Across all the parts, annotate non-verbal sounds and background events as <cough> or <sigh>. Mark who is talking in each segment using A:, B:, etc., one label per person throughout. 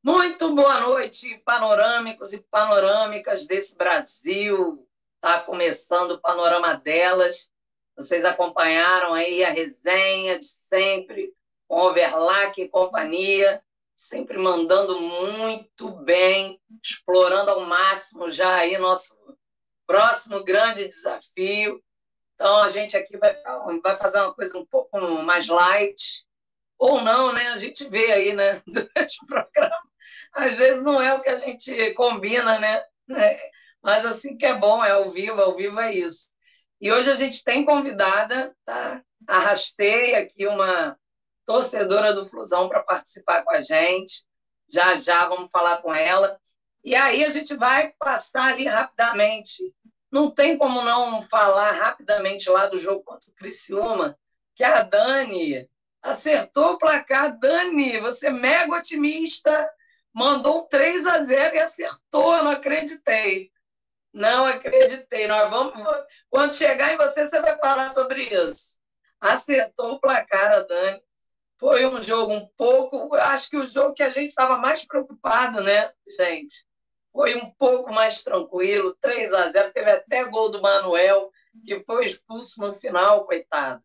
A: Muito boa noite, panorâmicos e panorâmicas desse Brasil. Está começando o panorama delas. Vocês acompanharam aí a resenha de sempre, com Overlack e companhia, sempre mandando muito bem, explorando ao máximo já aí nosso próximo grande desafio. Então, a gente aqui vai, vai fazer uma coisa um pouco mais light, ou não, né? A gente vê aí, né, <laughs> durante o programa. Às vezes não é o que a gente combina, né? É, mas assim que é bom, é ao vivo, ao vivo é isso. E hoje a gente tem convidada, tá? Arrastei aqui uma torcedora do Flusão para participar com a gente. Já já vamos falar com ela. E aí a gente vai passar ali rapidamente. Não tem como não falar rapidamente lá do jogo contra o Criciúma, que a Dani acertou o placar. Dani, você é mega otimista, mandou um 3 a 0 e acertou, eu não acreditei. Não acreditei. Nós vamos, quando chegar em você, você vai falar sobre isso. Acertou o placar, a Dani. Foi um jogo um pouco. Acho que o jogo que a gente estava mais preocupado, né, gente? Foi um pouco mais tranquilo, 3 a 0 Teve até gol do Manuel, que foi expulso no final, coitado.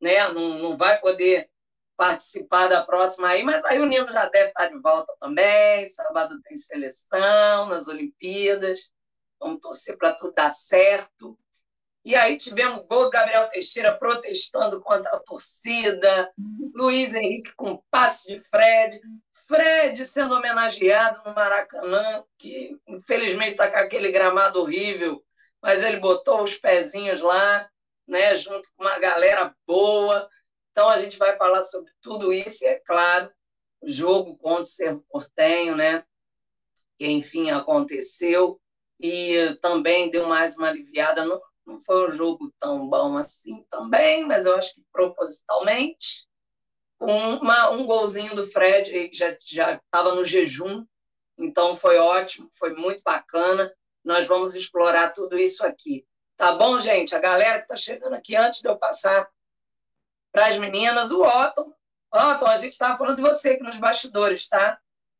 A: Né? Não, não vai poder participar da próxima aí, mas aí o Nino já deve estar de volta também. Sábado tem seleção nas Olimpíadas. Vamos torcer para tudo dar certo. E aí tivemos gol do Gabriel Teixeira protestando contra a torcida, Luiz Henrique com passe de Fred, Fred sendo homenageado no Maracanã, que infelizmente está com aquele gramado horrível, mas ele botou os pezinhos lá, né, junto com uma galera boa. Então a gente vai falar sobre tudo isso, e é claro, o jogo contra o Cerro Portenho, né, que enfim aconteceu e também deu mais uma aliviada. Não, não foi um jogo tão bom assim também, mas eu acho que propositalmente. Uma, um golzinho do Fred que já estava no jejum, então foi ótimo, foi muito bacana. Nós vamos explorar tudo isso aqui. Tá bom, gente? A galera que está chegando aqui antes de eu passar para as meninas, o Otton. Otton, a gente estava falando de você aqui nos bastidores, tá?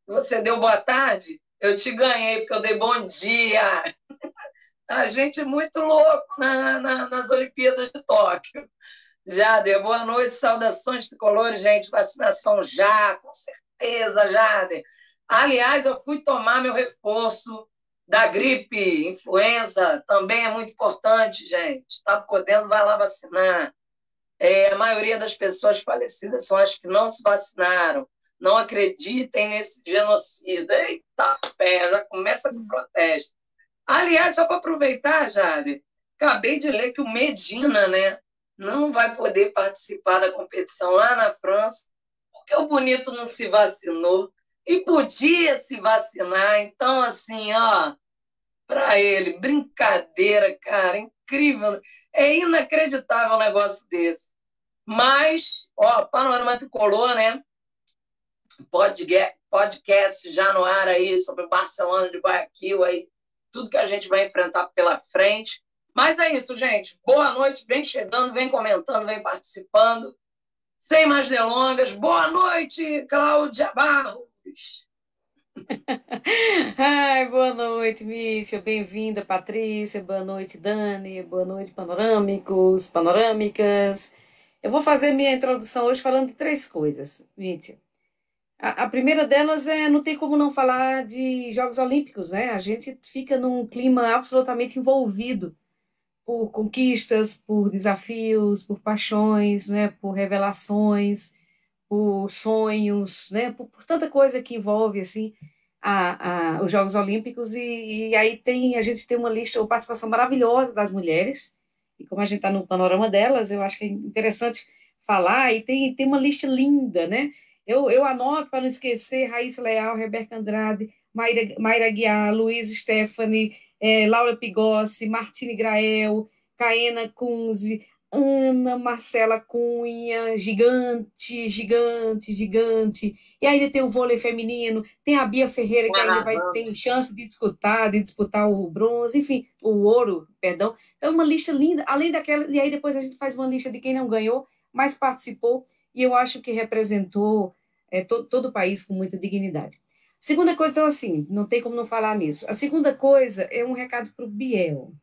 A: Você deu boa tarde? Eu te ganhei, porque eu dei bom dia. <laughs> A gente é muito louco na, na, nas Olimpíadas de Tóquio. Jader, boa noite, saudações tricolores, gente. Vacinação já, com certeza, Jader. Aliás, eu fui tomar meu reforço da gripe, influenza, também é muito importante, gente. Está podendo, vai lá vacinar. É, a maioria das pessoas falecidas são as que não se vacinaram não acreditem nesse genocídio. Eita pé, já começa com protesto. Aliás, só para aproveitar, Jade, acabei de ler que o Medina né, não vai poder participar da competição lá na França, porque o bonito não se vacinou e podia se vacinar. Então, assim, ó, para ele, brincadeira, cara, incrível. É inacreditável um negócio desse. Mas, ó, Panorama Tricolor, né? podcast já no ar aí sobre Barcelona de Guayaquil aí, tudo que a gente vai enfrentar pela frente. Mas é isso, gente. Boa noite, vem chegando, vem comentando, vem participando. Sem mais delongas, boa noite, Cláudia Barros. <laughs>
B: Ai, boa noite, Mícia. Bem-vinda, Patrícia. Boa noite, Dani. Boa noite, panorâmicos, panorâmicas. Eu vou fazer minha introdução hoje falando de três coisas, Mícia. A, a, primeira delas é não tem como não falar de Jogos Olímpicos, né? A gente fica num clima absolutamente envolvido por conquistas, por desafios, por paixões, né? Por revelações, por sonhos, né? Por, por tanta coisa que envolve assim a, a, os Jogos Olímpicos e, e, aí tem a gente tem uma lista, uma participação maravilhosa das mulheres e como a gente está no panorama delas, eu acho que é interessante falar e tem, tem uma lista linda, né? Eu, eu anoto para não esquecer Raíssa Leal, Rebeca Andrade, Mayra, Mayra Guiar, Luiz Stephanie, é, Laura Pigossi, Martine Grael, Caena Kunze, Ana Marcela Cunha, gigante, gigante, gigante. E ainda tem o vôlei feminino, tem a Bia Ferreira, que ainda vai ter chance de disputar, de disputar o bronze, enfim, o ouro, perdão. Então, uma lista linda, além daquela, e aí depois a gente faz uma lista de quem não ganhou, mas participou e eu acho que representou é, to, todo o país com muita dignidade. Segunda coisa, então, assim, não tem como não falar nisso. A segunda coisa é um recado para o Biel.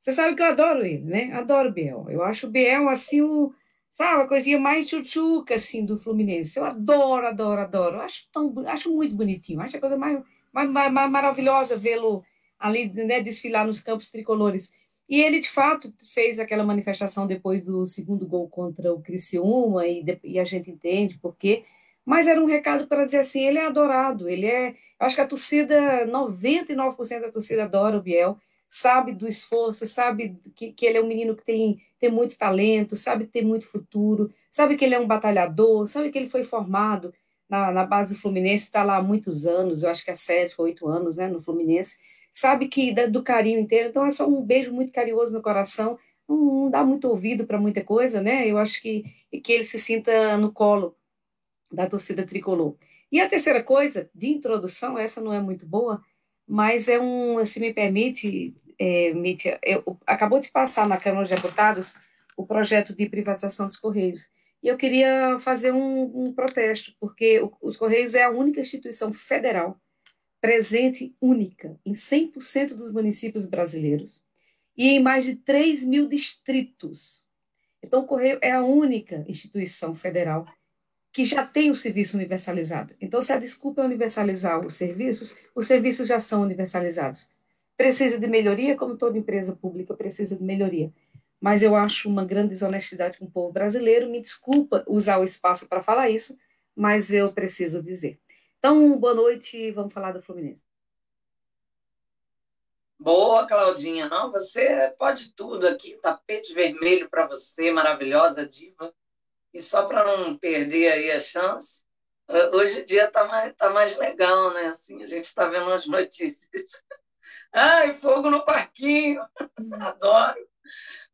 B: Você sabe que eu adoro ele, né? Adoro o Biel. Eu acho o Biel, assim, o, sabe, a coisinha mais chuchuca, assim, do Fluminense. Eu adoro, adoro, adoro. Eu acho, tão, acho muito bonitinho. Acho a coisa mais, mais, mais, mais maravilhosa vê-lo ali, né, desfilar nos campos tricolores. E ele, de fato, fez aquela manifestação depois do segundo gol contra o Criciúma, e, e a gente entende por quê. Mas era um recado para dizer assim, ele é adorado, ele é... Acho que a torcida, 99% da torcida adora o Biel, sabe do esforço, sabe que, que ele é um menino que tem, tem muito talento, sabe que tem muito futuro, sabe que ele é um batalhador, sabe que ele foi formado na, na base do Fluminense, está lá há muitos anos, eu acho que há sete, oito anos, né, no Fluminense, sabe que do carinho inteiro, então é só um beijo muito carinhoso no coração, não, não dá muito ouvido para muita coisa, né, eu acho que, que ele se sinta no colo da torcida tricolor. E a terceira coisa, de introdução, essa não é muito boa, mas é um, se me permite, é, Mítia, eu, acabou de passar na Câmara de Deputados o projeto de privatização dos Correios. E eu queria fazer um, um protesto, porque o, os Correios é a única instituição federal presente única em 100% dos municípios brasileiros e em mais de 3 mil distritos. Então, o Correio é a única instituição federal que já tem o serviço universalizado. Então, se a desculpa é universalizar os serviços, os serviços já são universalizados. Precisa de melhoria, como toda empresa pública precisa de melhoria. Mas eu acho uma grande desonestidade com o povo brasileiro. Me desculpa usar o espaço para falar isso, mas eu preciso dizer. Então, boa noite, vamos falar do Fluminense.
A: Boa, Claudinha. Não, você pode tudo aqui. Tapete vermelho para você, maravilhosa diva. E só para não perder aí a chance, hoje em dia está mais, tá mais legal, né? Assim, a gente está vendo as notícias. <laughs> Ai, fogo no parquinho! Adoro!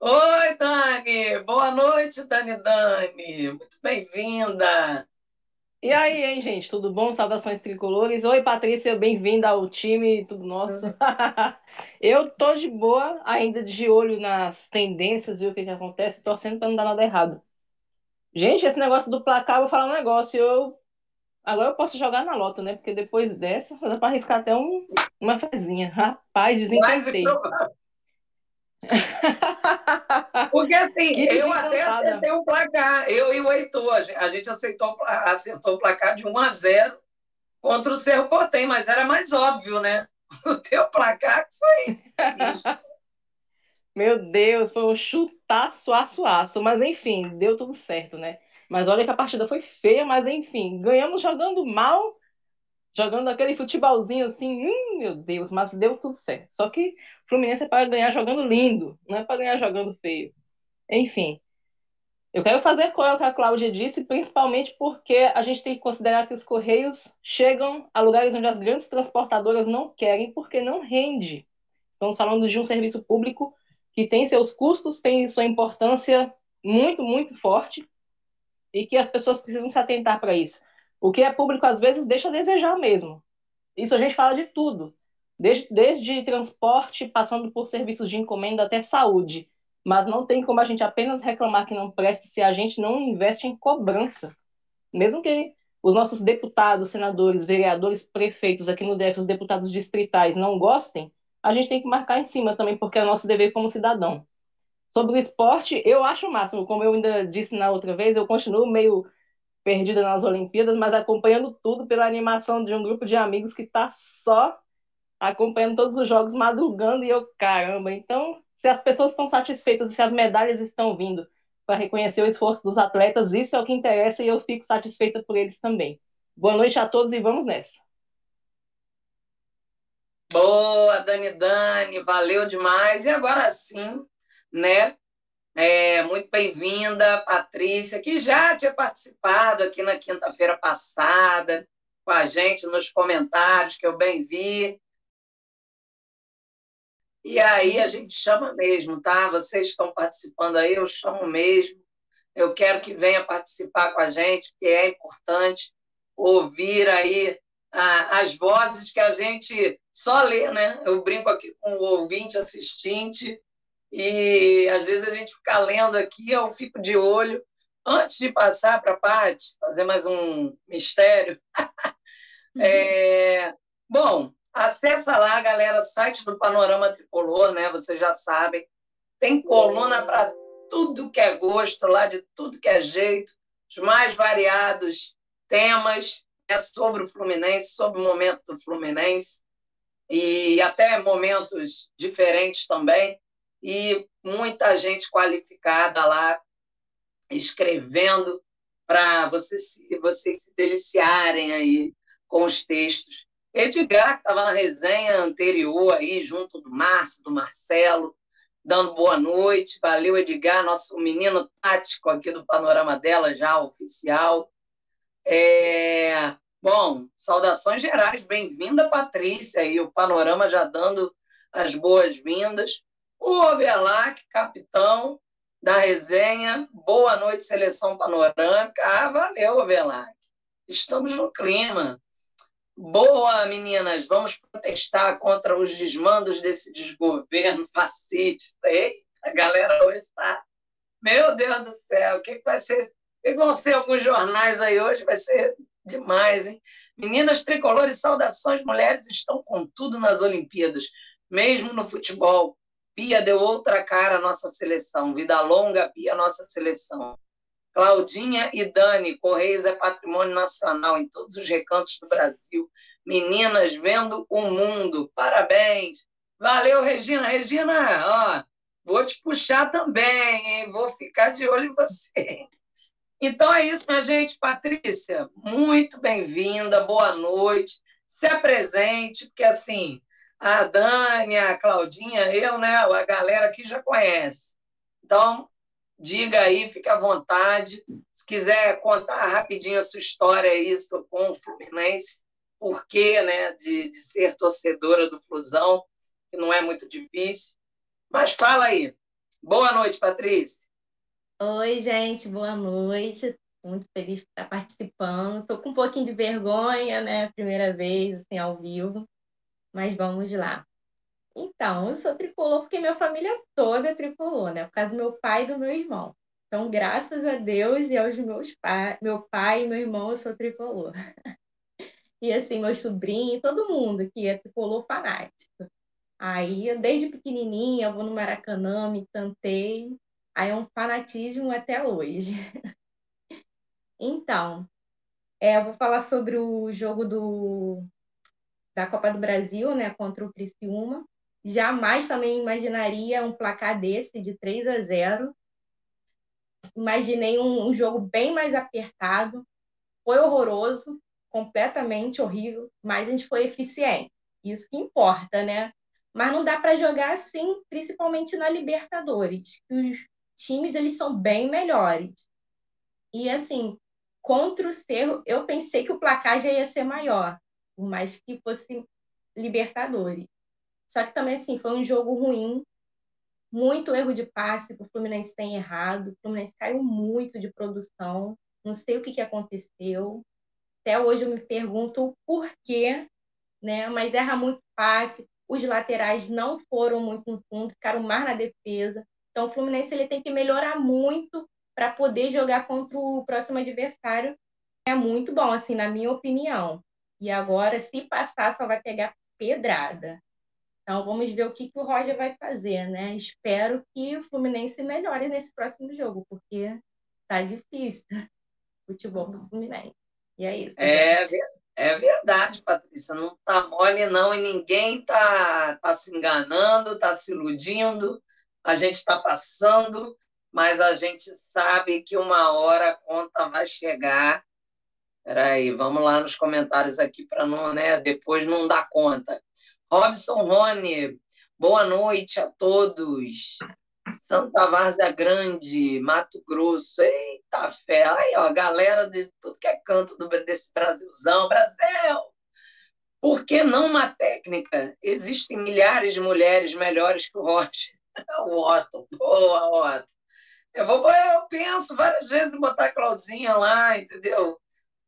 A: Oi, Dani! Boa noite, Dani Dani! Muito bem-vinda!
C: E aí, hein, gente? Tudo bom? Saudações tricolores. Oi, Patrícia, bem-vinda ao time, tudo nosso. <laughs> Eu tô de boa, ainda de olho nas tendências, ver o que, que acontece, torcendo para não dar nada errado. Gente, esse negócio do placar, vou falar um negócio. Eu agora eu posso jogar na loto, né? Porque depois dessa, <laughs> dá para arriscar até um, uma fezinha. Rapaz, desencantei. <laughs>
A: Porque assim, eu até acertei um placar, eu e o Heitor, a gente aceitou, acertou o placar de 1 a 0 contra o Cerro Portem, mas era mais óbvio, né? <laughs> O teu placar foi
C: Meu Deus, foi um chutaço, aço, aço. Mas enfim, deu tudo certo, né? Mas olha que a partida foi feia, mas enfim, ganhamos jogando mal, jogando aquele futebolzinho assim, hum, meu Deus, mas deu tudo certo. Só que Fluminense é para ganhar jogando lindo, não é para ganhar jogando feio. Enfim, eu quero fazer com o que a Cláudia disse, principalmente porque a gente tem que considerar que os Correios chegam a lugares onde as grandes transportadoras não querem, porque não rende. Estamos falando de um serviço público que tem seus custos, tem sua importância muito, muito forte e que as pessoas precisam se atentar para isso. O que é público, às vezes, deixa a desejar mesmo. Isso a gente fala de tudo, desde, desde transporte, passando por serviços de encomenda até saúde. Mas não tem como a gente apenas reclamar que não presta se a gente não investe em cobrança. Mesmo que os nossos deputados, senadores, vereadores, prefeitos aqui no DF, os deputados distritais, não gostem, a gente tem que marcar em cima também, porque é nosso dever como cidadão. Sobre o esporte, eu acho o máximo, como eu ainda disse na outra vez, eu continuo meio perdida nas Olimpíadas, mas acompanhando tudo pela animação de um grupo de amigos que está só acompanhando todos os jogos, madrugando, e eu, caramba, então, se as pessoas estão satisfeitas, se as medalhas estão vindo para reconhecer o esforço dos atletas, isso é o que interessa e eu fico satisfeita por eles também. Boa noite a todos e vamos nessa.
A: Boa, Dani Dani, valeu demais. E agora sim, né? É, muito bem-vinda, Patrícia, que já tinha participado aqui na quinta-feira passada com a gente nos comentários, que eu bem vi. E aí a gente chama mesmo, tá? Vocês estão participando aí, eu chamo mesmo. Eu quero que venha participar com a gente, porque é importante ouvir aí as vozes que a gente só lê, né? Eu brinco aqui com o ouvinte, assistente, e às vezes a gente fica lendo aqui, eu fico de olho. Antes de passar para a Paty, fazer mais um mistério, <laughs> É, bom, acessa lá, galera, site do Panorama Tricolor, né? Vocês já sabem. Tem coluna para tudo que é gosto, lá de tudo que é jeito, os mais variados temas né, sobre o Fluminense, sobre o momento do Fluminense, e até momentos diferentes também, e muita gente qualificada lá escrevendo para vocês, vocês se deliciarem aí com os textos. Edgar, que estava na resenha anterior aí, junto do Márcio, do Marcelo, dando boa noite. Valeu, Edgar, nosso menino tático aqui do Panorama dela, já oficial. É... Bom, saudações gerais, bem-vinda, Patrícia, e o Panorama já dando as boas-vindas. O Overlac, capitão da resenha, boa noite, seleção panorâmica. Ah, valeu, Overlac. Estamos no clima. Boa, meninas, vamos protestar contra os desmandos desse desgoverno <laughs> fascista. Eita, a galera hoje está. Meu Deus do céu, o que, que vai ser? Que vão ser alguns jornais aí hoje? Vai ser demais, hein? Meninas tricolores, saudações, mulheres estão com tudo nas Olimpíadas, mesmo no futebol. Pia deu outra cara à nossa seleção. Vida longa, Pia, nossa seleção. Claudinha e Dani, Correios é patrimônio nacional em todos os recantos do Brasil. Meninas vendo o mundo. Parabéns. Valeu, Regina. Regina, ó, vou te puxar também, hein? Vou ficar de olho em você. Então é isso, minha gente. Patrícia, muito bem-vinda, boa noite. Se apresente, porque assim, a Dani, a Claudinha, eu, né, a galera aqui já conhece. Então, diga aí, fique à vontade. Se quiser contar rapidinho a sua história isso com o Fluminense, por quê, né, de, de ser torcedora do Flusão, que não é muito difícil. Mas fala aí. Boa noite, Patrícia.
D: Oi, gente, boa noite. Muito feliz por estar participando. Estou com um pouquinho de vergonha, né? Primeira vez, assim, ao vivo. Mas vamos lá. Então, eu sou tricolor porque minha família toda é tricolor, né? Por causa do meu pai e do meu irmão. Então, graças a Deus e aos meus pais, meu pai e meu irmão, eu sou tricolor. <laughs> E assim, meus sobrinhos, todo mundo que é tricolor fanático. Aí, desde pequenininha, eu vou no Maracanã, me cantei. Aí é um fanatismo até hoje. <laughs> Então, é, eu vou falar sobre o jogo do, da Copa do Brasil, né, contra o Criciúma. Jamais também imaginaria um placar desse, de 3 a 0. Imaginei um, um jogo bem mais apertado. Foi horroroso, completamente horrível, mas a gente foi eficiente. Isso que importa, né? Mas não dá para jogar assim, principalmente na Libertadores. Os times eles são bem melhores. E assim, contra o Cerro, eu pensei que o placar já ia ser maior, mas que fosse Libertadores. Só que também, assim, foi um jogo ruim, muito erro de passe que o Fluminense tem errado. O Fluminense caiu muito de produção. Não sei o que, que aconteceu. Até hoje eu me pergunto o porquê, né? Mas erra muito passe. Os laterais não foram muito no fundo, ficaram mais na defesa. Então o Fluminense ele tem que melhorar muito para poder jogar contra o próximo adversário. É muito bom, assim, na minha opinião. E agora, se passar, só vai pegar pedrada. Então vamos ver o que, que o Roger vai fazer, né? Espero que o Fluminense melhore nesse próximo jogo, porque tá difícil o futebol do Fluminense. E é isso.
A: É, é verdade, Patrícia. Não tá mole, não, e ninguém tá, tá se enganando, tá se iludindo. A gente está passando, mas a gente sabe que uma hora a conta vai chegar. Peraí, vamos lá nos comentários aqui para não, né? Depois não dar conta. Robson Rony, boa noite a todos. Santa Várzea Grande, Mato Grosso, eita fé, aí ó, galera de tudo que é canto do, desse Brasilzão, Brasil! Por que não uma técnica? Existem milhares de mulheres melhores que o Roger. O Otto, boa, Otto. Eu, vou, eu penso várias vezes em botar a Claudinha lá, entendeu?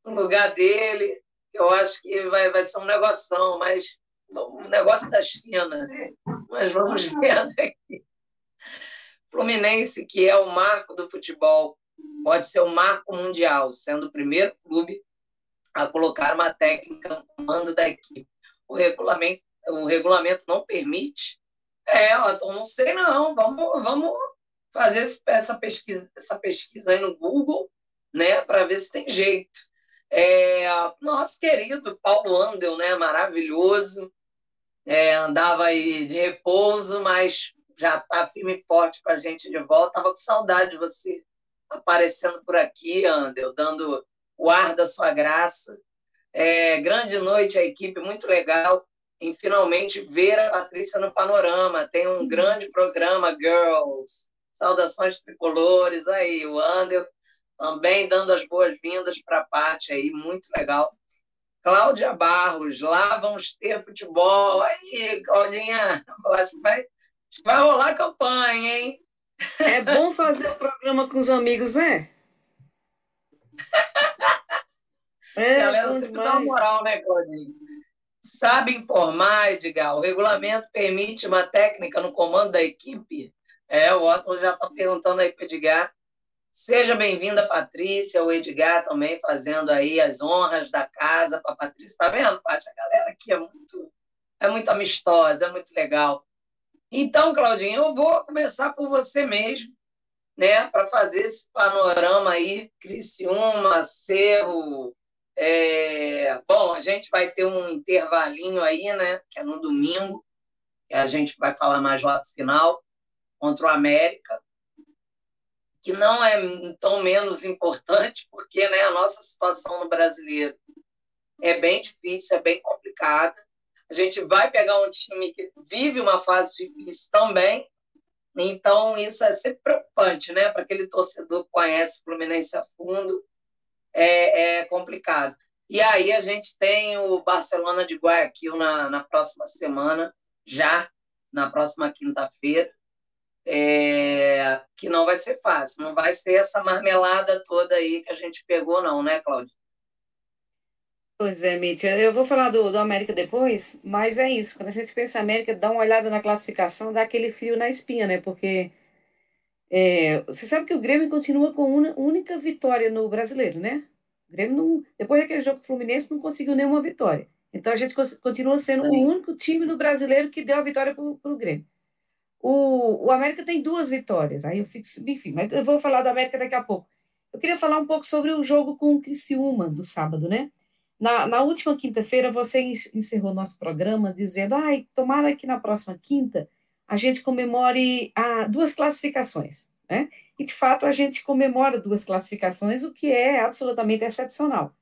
A: No lugar dele. Eu acho que vai, vai ser um negoção, mas um negócio da China, né? Mas vamos vendo aqui. Fluminense, que é o marco do futebol, pode ser o marco mundial, sendo o primeiro clube a colocar uma técnica no comando da equipe. O regulamento, o regulamento não permite. É, então não sei não, vamos, vamos fazer essa pesquisa, essa pesquisa aí no Google, né, para ver se tem jeito. É, nosso querido Paulo Andel, né, maravilhoso, é, andava aí de repouso, mas já está firme e forte com a gente de volta. Estava com saudade de você aparecendo por aqui, Andel, dando o ar da sua graça. É, grande noite a equipe, muito legal em finalmente ver a Patrícia no panorama. Tem um grande programa, Girls. Saudações tricolores aí, o Andel também dando as boas-vindas para a Paty aí, muito legal. Cláudia Barros, lá vamos ter futebol. Aí, Claudinha, acho que vai, vai rolar campanha, hein?
B: É bom fazer o programa com os amigos, né? <laughs>
A: É, Galera, sempre dá uma moral, né, Claudinha? Sabe informar, Edgar? O regulamento permite uma técnica no comando da equipe? É, o Otto já está perguntando aí para o Edgar. Seja bem-vinda, Patrícia, o Edgar também fazendo aí as honras da casa para a Patrícia. Está vendo, Paty? A galera aqui é muito, é muito amistosa, é muito legal. Então, Claudinha, eu vou começar por você mesmo, né, para fazer esse panorama aí, Criciúma, Cerro. É... Bom, a gente vai ter um intervalinho aí, né, que é no domingo, que a gente vai falar mais lá no final, contra o América que não é tão menos importante, porque né, a nossa situação no brasileiro é bem difícil, é bem complicada. A gente vai pegar um time que vive uma fase difícil também, então isso é sempre preocupante, né? Para aquele torcedor que conhece o Fluminense a fundo, é, é, complicado. E aí a gente tem o Barcelona de Guayaquil na, na próxima semana, já na próxima quinta-feira é, que não vai ser fácil, não vai ser essa marmelada toda aí que a gente pegou, não, né, Cláudia?
B: Pois é, Mítia. Eu vou falar do, do América depois, mas é isso. Quando a gente pensa em América, dá uma olhada na classificação, dá aquele frio na espinha, né? Porque é, você sabe que o Grêmio continua com uma única vitória no brasileiro, né? O Grêmio, não, depois daquele jogo Fluminense, não conseguiu nenhuma vitória. Então a gente continua sendo Sim. o único time do brasileiro que deu a vitória para o Grêmio. O, o América tem duas vitórias, aí eu fico, enfim, mas eu vou falar do América daqui a pouco. Eu queria falar um pouco sobre o jogo com o Criciúma do sábado, né? Na, na última quinta-feira, você encerrou nosso programa dizendo: ai, tomara que na próxima quinta a gente comemore a, duas classificações, né? E de fato a gente comemora duas classificações, o que é absolutamente excepcional.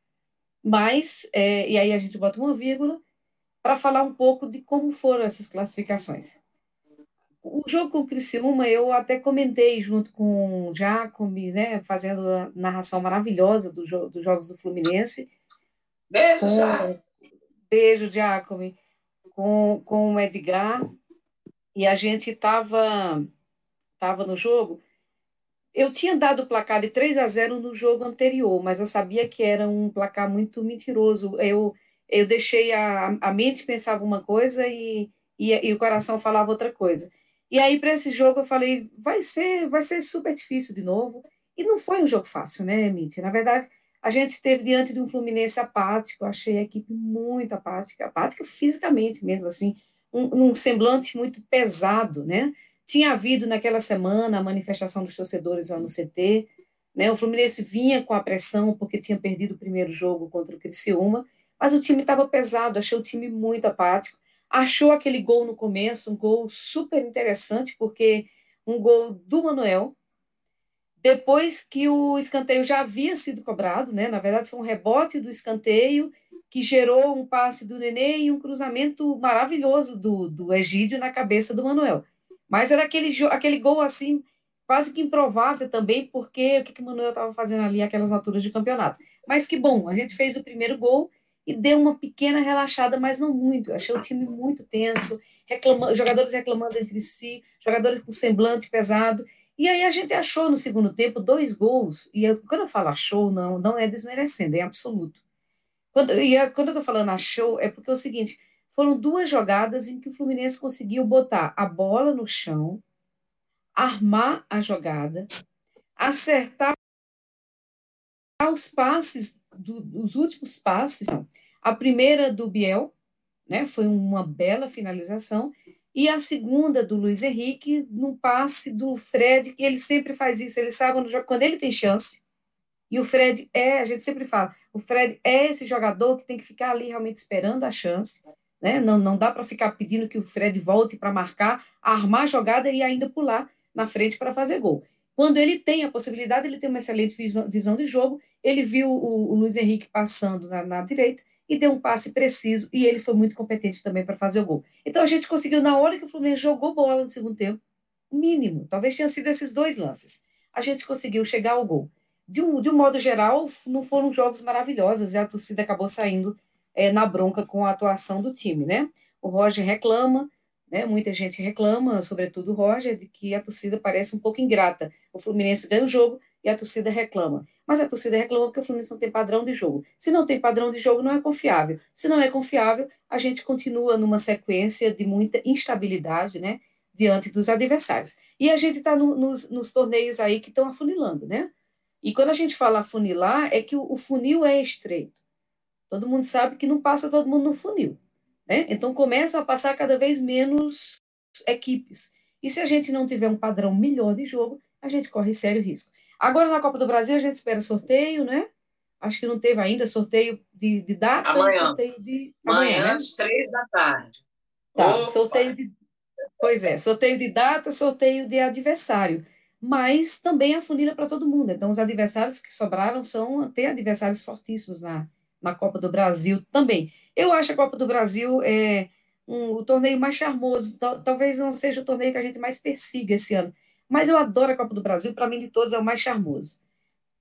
B: Mas, é, e aí a gente bota uma vírgula para falar um pouco de como foram essas classificações. O jogo com o Criciúma, eu até comentei junto com o Jacome, né, fazendo a narração maravilhosa do jo dos jogos do Fluminense.
A: Beijo, com...
B: Beijo, Jacome. Com, com o Edgar. E a gente estava tava no jogo. Eu tinha dado o placar de 3 a 0 no jogo anterior, mas eu sabia que era um placar muito mentiroso. Eu, eu deixei a, a mente pensava uma coisa e, e, e o coração falava outra coisa. E aí, para esse jogo, eu falei, vai ser, vai ser super difícil de novo. E não foi um jogo fácil, né, Mítia? Na verdade, a gente esteve diante de um Fluminense apático, achei a equipe muito apática, apática fisicamente mesmo, assim, um, um semblante muito pesado, né? Tinha havido naquela semana a manifestação dos torcedores lá no CT, né? O Fluminense vinha com a pressão porque tinha perdido o primeiro jogo contra o Criciúma, mas o time estava pesado, achei o time muito apático achou aquele gol no começo, um gol super interessante, porque um gol do Manuel, depois que o escanteio já havia sido cobrado, né? Na verdade, foi um rebote do escanteio que gerou um passe do Nenê e um cruzamento maravilhoso do, do Egídio na cabeça do Manuel. Mas era aquele, aquele gol assim, quase que improvável também, porque o que, que o Manuel estava fazendo ali aquelas alturas de campeonato. Mas que bom, a gente fez o primeiro gol e deu uma pequena relaxada, mas não muito. Eu achei o time muito tenso, reclamando, jogadores reclamando entre si, jogadores com semblante pesado. E aí a gente achou no segundo tempo dois gols, e eu, quando eu falo achou, não, não é desmerecendo, é absoluto. Quando, e quando eu estou falando achou, é porque é o seguinte, foram duas jogadas em que o Fluminense conseguiu botar a bola no chão, armar a jogada, acertar os passes do, dos últimos passes, a primeira do Biel, né, foi uma bela finalização, e a segunda do Luiz Henrique, num passe do Fred, que ele sempre faz isso, ele sabe quando ele tem chance, e o Fred é, a gente sempre fala, o Fred é esse jogador que tem que ficar ali realmente esperando a chance, né? Não, não dá para ficar pedindo que o Fred volte para marcar, armar a jogada e ainda pular na frente para fazer gol. Quando ele tem a possibilidade, ele tem uma excelente visão, visão de jogo. Ele viu o, o Luiz Henrique passando na, na, direita e deu um passe preciso, e ele foi muito competente também para fazer o gol. Então a gente conseguiu, na hora que o Fluminense jogou bola no segundo tempo, mínimo, talvez tenha sido esses dois lances, a gente conseguiu chegar ao gol de um, de um modo geral, não foram jogos maravilhosos e a torcida acabou saindo é, na bronca com a atuação do time, né? O Roger reclama, né? Muita gente reclama, sobretudo o Roger, de que a torcida parece um pouco ingrata. O Fluminense ganha o jogo e a torcida reclama. Mas a torcida reclama porque o Fluminense não tem padrão de jogo. Se não tem padrão de jogo, não é confiável. Se não é confiável, a gente continua numa sequência de muita instabilidade, né? Diante dos adversários. E a gente está no, nos, nos torneios aí que estão afunilando, né? E quando a gente fala funilar, é que o, o funil é estreito. Todo mundo sabe que não passa todo mundo no funil. Né? Então começam a passar cada vez menos equipes. E se a gente não tiver um padrão melhor de jogo, a gente corre sério risco. Agora na Copa do Brasil a gente espera sorteio, né? Acho que não teve ainda sorteio de, de data.
A: Amanhã.
B: Sorteio de
A: amanhã, amanhã né? às três da tarde.
B: Tá, Opa. sorteio de. Pois é, sorteio de data, sorteio de adversário mas também a funila para todo mundo. Então, os adversários que sobraram são até adversários fortíssimos na, na Copa do Brasil também. Eu acho a Copa do Brasil é um, o torneio mais charmoso, talvez não seja o torneio que a gente mais persiga esse ano, mas eu adoro a Copa do Brasil, para mim de todos é o mais charmoso.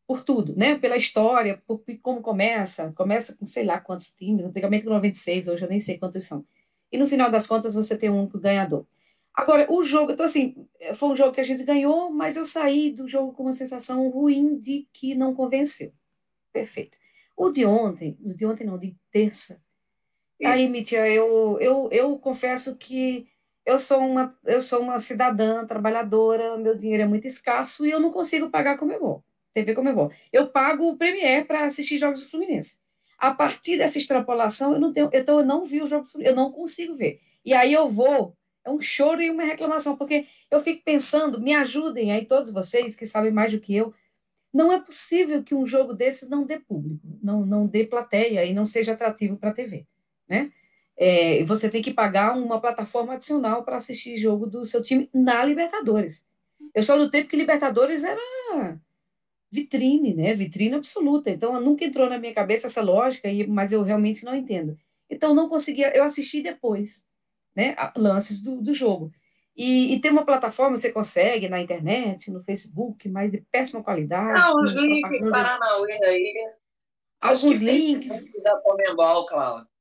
B: Por tudo, né? Pela história, por como começa, começa com sei lá quantos times, antigamente com 96, hoje eu nem sei quantos são. E no final das contas você tem um único ganhador. Agora, o jogo, então assim, foi um jogo que a gente ganhou, mas eu saí do jogo com uma sensação ruim de que não convenceu. Perfeito. O de ontem, o de ontem não, de terça. Isso. Aí, Mítia, eu, eu, eu confesso que eu sou uma eu sou uma cidadã trabalhadora, meu dinheiro é muito escasso e eu não consigo pagar como é bom. TV como é bom. Eu pago o Premier para assistir jogos do Fluminense. A partir dessa extrapolação, eu não tenho, então eu não vi o jogo, eu não consigo ver. E aí eu vou é um choro e uma reclamação, porque eu fico pensando, me ajudem aí todos vocês que sabem mais do que eu, não é possível que um jogo desse não dê público, não, não dê plateia e não seja atrativo para a TV, né? É, você tem que pagar uma plataforma adicional para assistir jogo do seu time na Libertadores. Eu sou do tempo que Libertadores era vitrine, né? Vitrine absoluta. Então, nunca entrou na minha cabeça essa lógica, mas eu realmente não entendo. Então, não conseguia. Eu assisti depois né, lances do, do jogo. E, e, tem uma plataforma, você consegue na internet, no Facebook, mas de péssima qualidade.
A: Não, os links Paranauê aí.
B: Alguns links.
A: Da Comembol, Cláudia.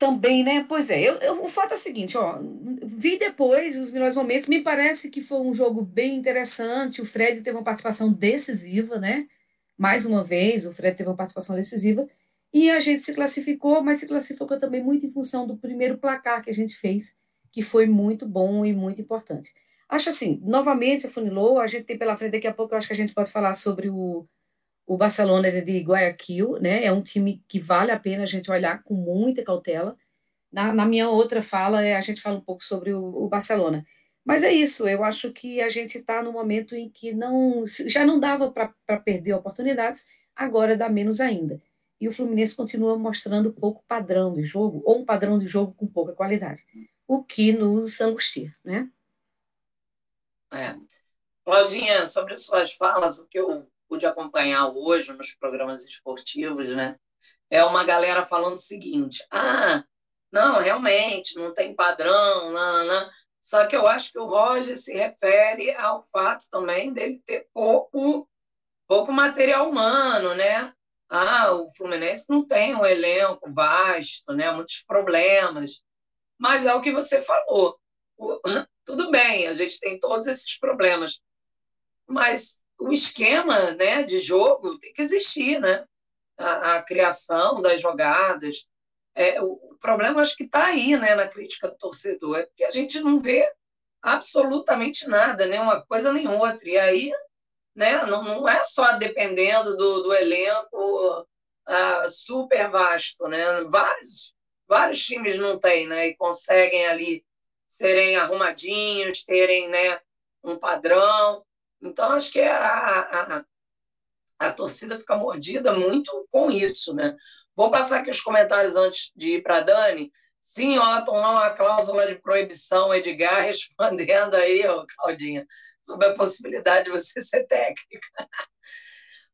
B: Também, né? Pois é, eu, eu, o fato é o seguinte, ó, vi depois os melhores momentos, me parece que foi um jogo bem interessante, o Fred teve uma participação decisiva, né? Mais uma vez, o Fred teve uma participação decisiva, e a gente se classificou, mas se classificou também muito em função do primeiro placar que a gente fez, que foi muito bom e muito importante. Acho assim, novamente, afunilou, a gente tem pela frente, daqui a pouco eu acho que a gente pode falar sobre o, o Barcelona de Guayaquil, né? É um time que vale a pena a gente olhar com muita cautela. Na, na minha outra fala, é, a gente fala um pouco sobre o, o Barcelona. Mas é isso, eu acho que a gente está no momento em que não já não dava para perder oportunidades, agora dá menos ainda e o Fluminense continua mostrando pouco padrão de jogo, ou um padrão de jogo com pouca qualidade, o que nos angustia, né?
A: É. Claudinha, sobre suas falas, o que eu pude acompanhar hoje nos programas esportivos, né? É uma galera falando o seguinte: ah, não, realmente, não tem padrão, não, não. Só que eu acho que o Roger se refere ao fato também dele ter pouco, pouco material humano, né? ah, o Fluminense não tem um elenco vasto, né? muitos problemas. Mas é o que você falou. <laughs> tudo bem, a gente tem todos esses problemas. Mas o esquema né, de jogo tem que existir, né? A, a criação das jogadas. É, o, problema acho que está aí, né, na crítica do torcedor, é porque a gente não vê absolutamente nada, nem uma coisa nem outra. E aí né? Não, não é só dependendo do, do elenco ah, super vasto, né? Vários, vários times não têm, né? E conseguem ali serem arrumadinhos, terem né, um padrão. Então, acho que a, a, a torcida fica mordida muito com isso, né? Vou passar aqui os comentários antes de ir para a Dani. Sim, Otton, não há cláusula de proibição, Edgar <laughs> respondendo aí, ó, Claudinha, sobre a possibilidade de você <laughs> ser técnica.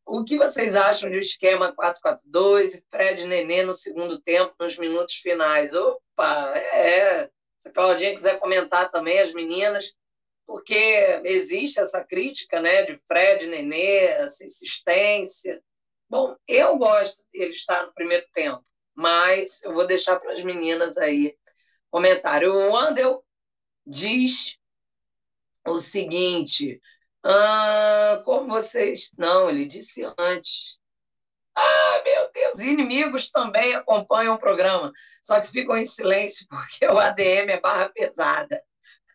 A: o que vocês acham de esquema 4-4-2 e Fred Nenê no segundo tempo, nos minutos finais? Opa, é. Se a Claudinha quiser comentar também, as meninas, porque existe essa crítica né, de Fred Nenê, essa insistência. Bom, eu gosto dele estar no primeiro tempo, mas eu vou deixar para as meninas aí comentário. O Andel diz o seguinte: ah, como vocês. Não, ele disse antes. Ah, meu Deus, inimigos também acompanham o programa, só que ficam em silêncio <laughs> porque o ADM é barra pesada.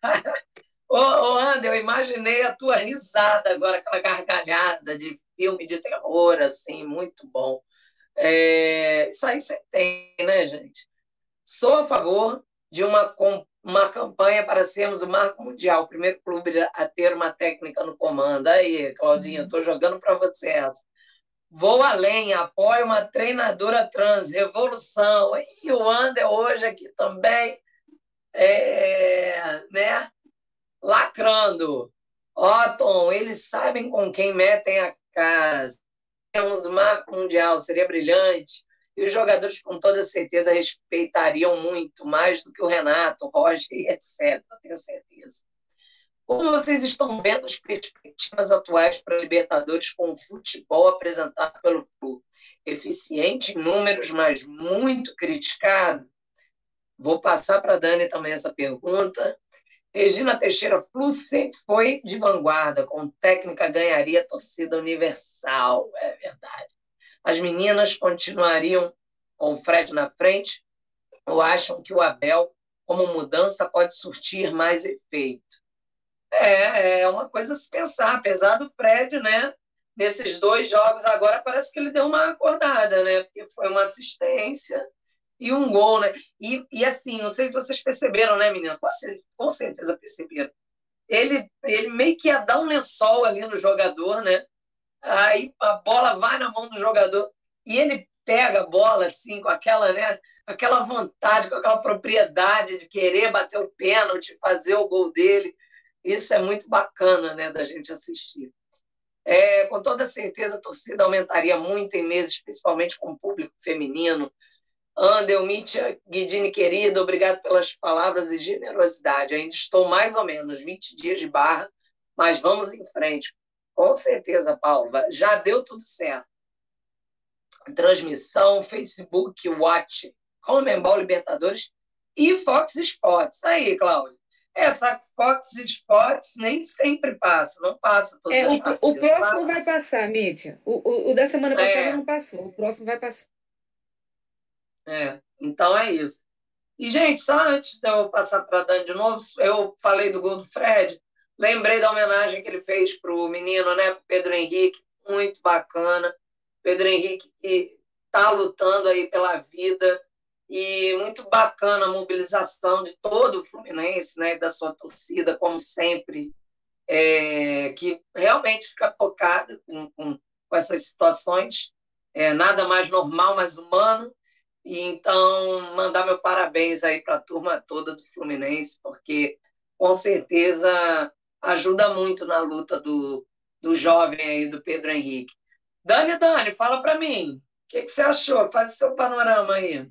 A: <laughs> Ô, ô André, eu imaginei a tua risada agora, aquela gargalhada de filme de terror, assim, muito bom. É, isso aí você tem, né, gente? Sou a favor de uma, uma campanha para sermos o marco mundial, o primeiro clube a ter uma técnica no comando. Aí, Claudinha, estou jogando para você essa. Vou além, apoio uma treinadora trans, revolução. E o André hoje aqui também, é, né? Lacrando. Otton, eles sabem com quem metem a cara. Temos marco mundial, seria brilhante. E os jogadores, com toda certeza, respeitariam muito, mais do que o Renato, o Roger e <laughs> etc. Tenho certeza. Como vocês estão vendo as perspectivas atuais para a Libertadores com o futebol apresentado pelo clube? Eficiente em números, mas muito criticado? Vou passar para a Dani também essa pergunta. Regina Teixeira Flu sempre foi de vanguarda, com técnica ganharia torcida universal, é verdade. As meninas continuariam com o Fred na frente ou acham que o Abel, como mudança, pode surtir mais efeito? É, é uma coisa a se pensar, apesar do Fred, né? Nesses dois jogos agora parece que ele deu uma acordada, né? Porque foi uma assistência e um gol, né? E, e assim, não sei se vocês perceberam, né, menina? Com, com certeza perceberam. Ele, ele meio que ia dar um lençol ali no jogador, né? Aí a bola vai na mão do jogador e ele pega a bola assim com aquela, né, aquela vontade, com aquela propriedade de querer bater o pênalti, fazer o gol dele. Isso é muito bacana, né, da gente assistir. É, com toda certeza a torcida aumentaria muito em meses, principalmente com o público feminino, Andel, Mítia, Guidini querido, obrigado pelas palavras e generosidade. Ainda estou mais ou menos 20 dias de barra, mas vamos em frente. Com certeza, Paulo, já deu tudo certo. Transmissão, Facebook, Watch, Comembol Libertadores e Fox Sports. Aí, Cláudio. Essa Fox Sports nem sempre passa, não passa todas
B: é,
A: as
B: o, partidas, o próximo vai passar, Mítia. O, o, o da semana passada é. não passou, o próximo vai passar.
A: É, então é isso. E, gente, só antes de eu passar para a Dani de novo, eu falei do gol do Fred, lembrei da homenagem que ele fez para o menino, né, Pedro Henrique, muito bacana. Pedro Henrique que está lutando aí pela vida e muito bacana a mobilização de todo o Fluminense, né, da sua torcida, como sempre, é, que realmente fica tocada com, com, com essas situações, é, nada mais normal, mais humano, e então, mandar meu parabéns aí para a turma toda do Fluminense, porque com certeza ajuda muito na luta do, do jovem aí, do Pedro Henrique. Dani, Dani, fala para mim, o que, que, você achou? Faz o seu panorama aí.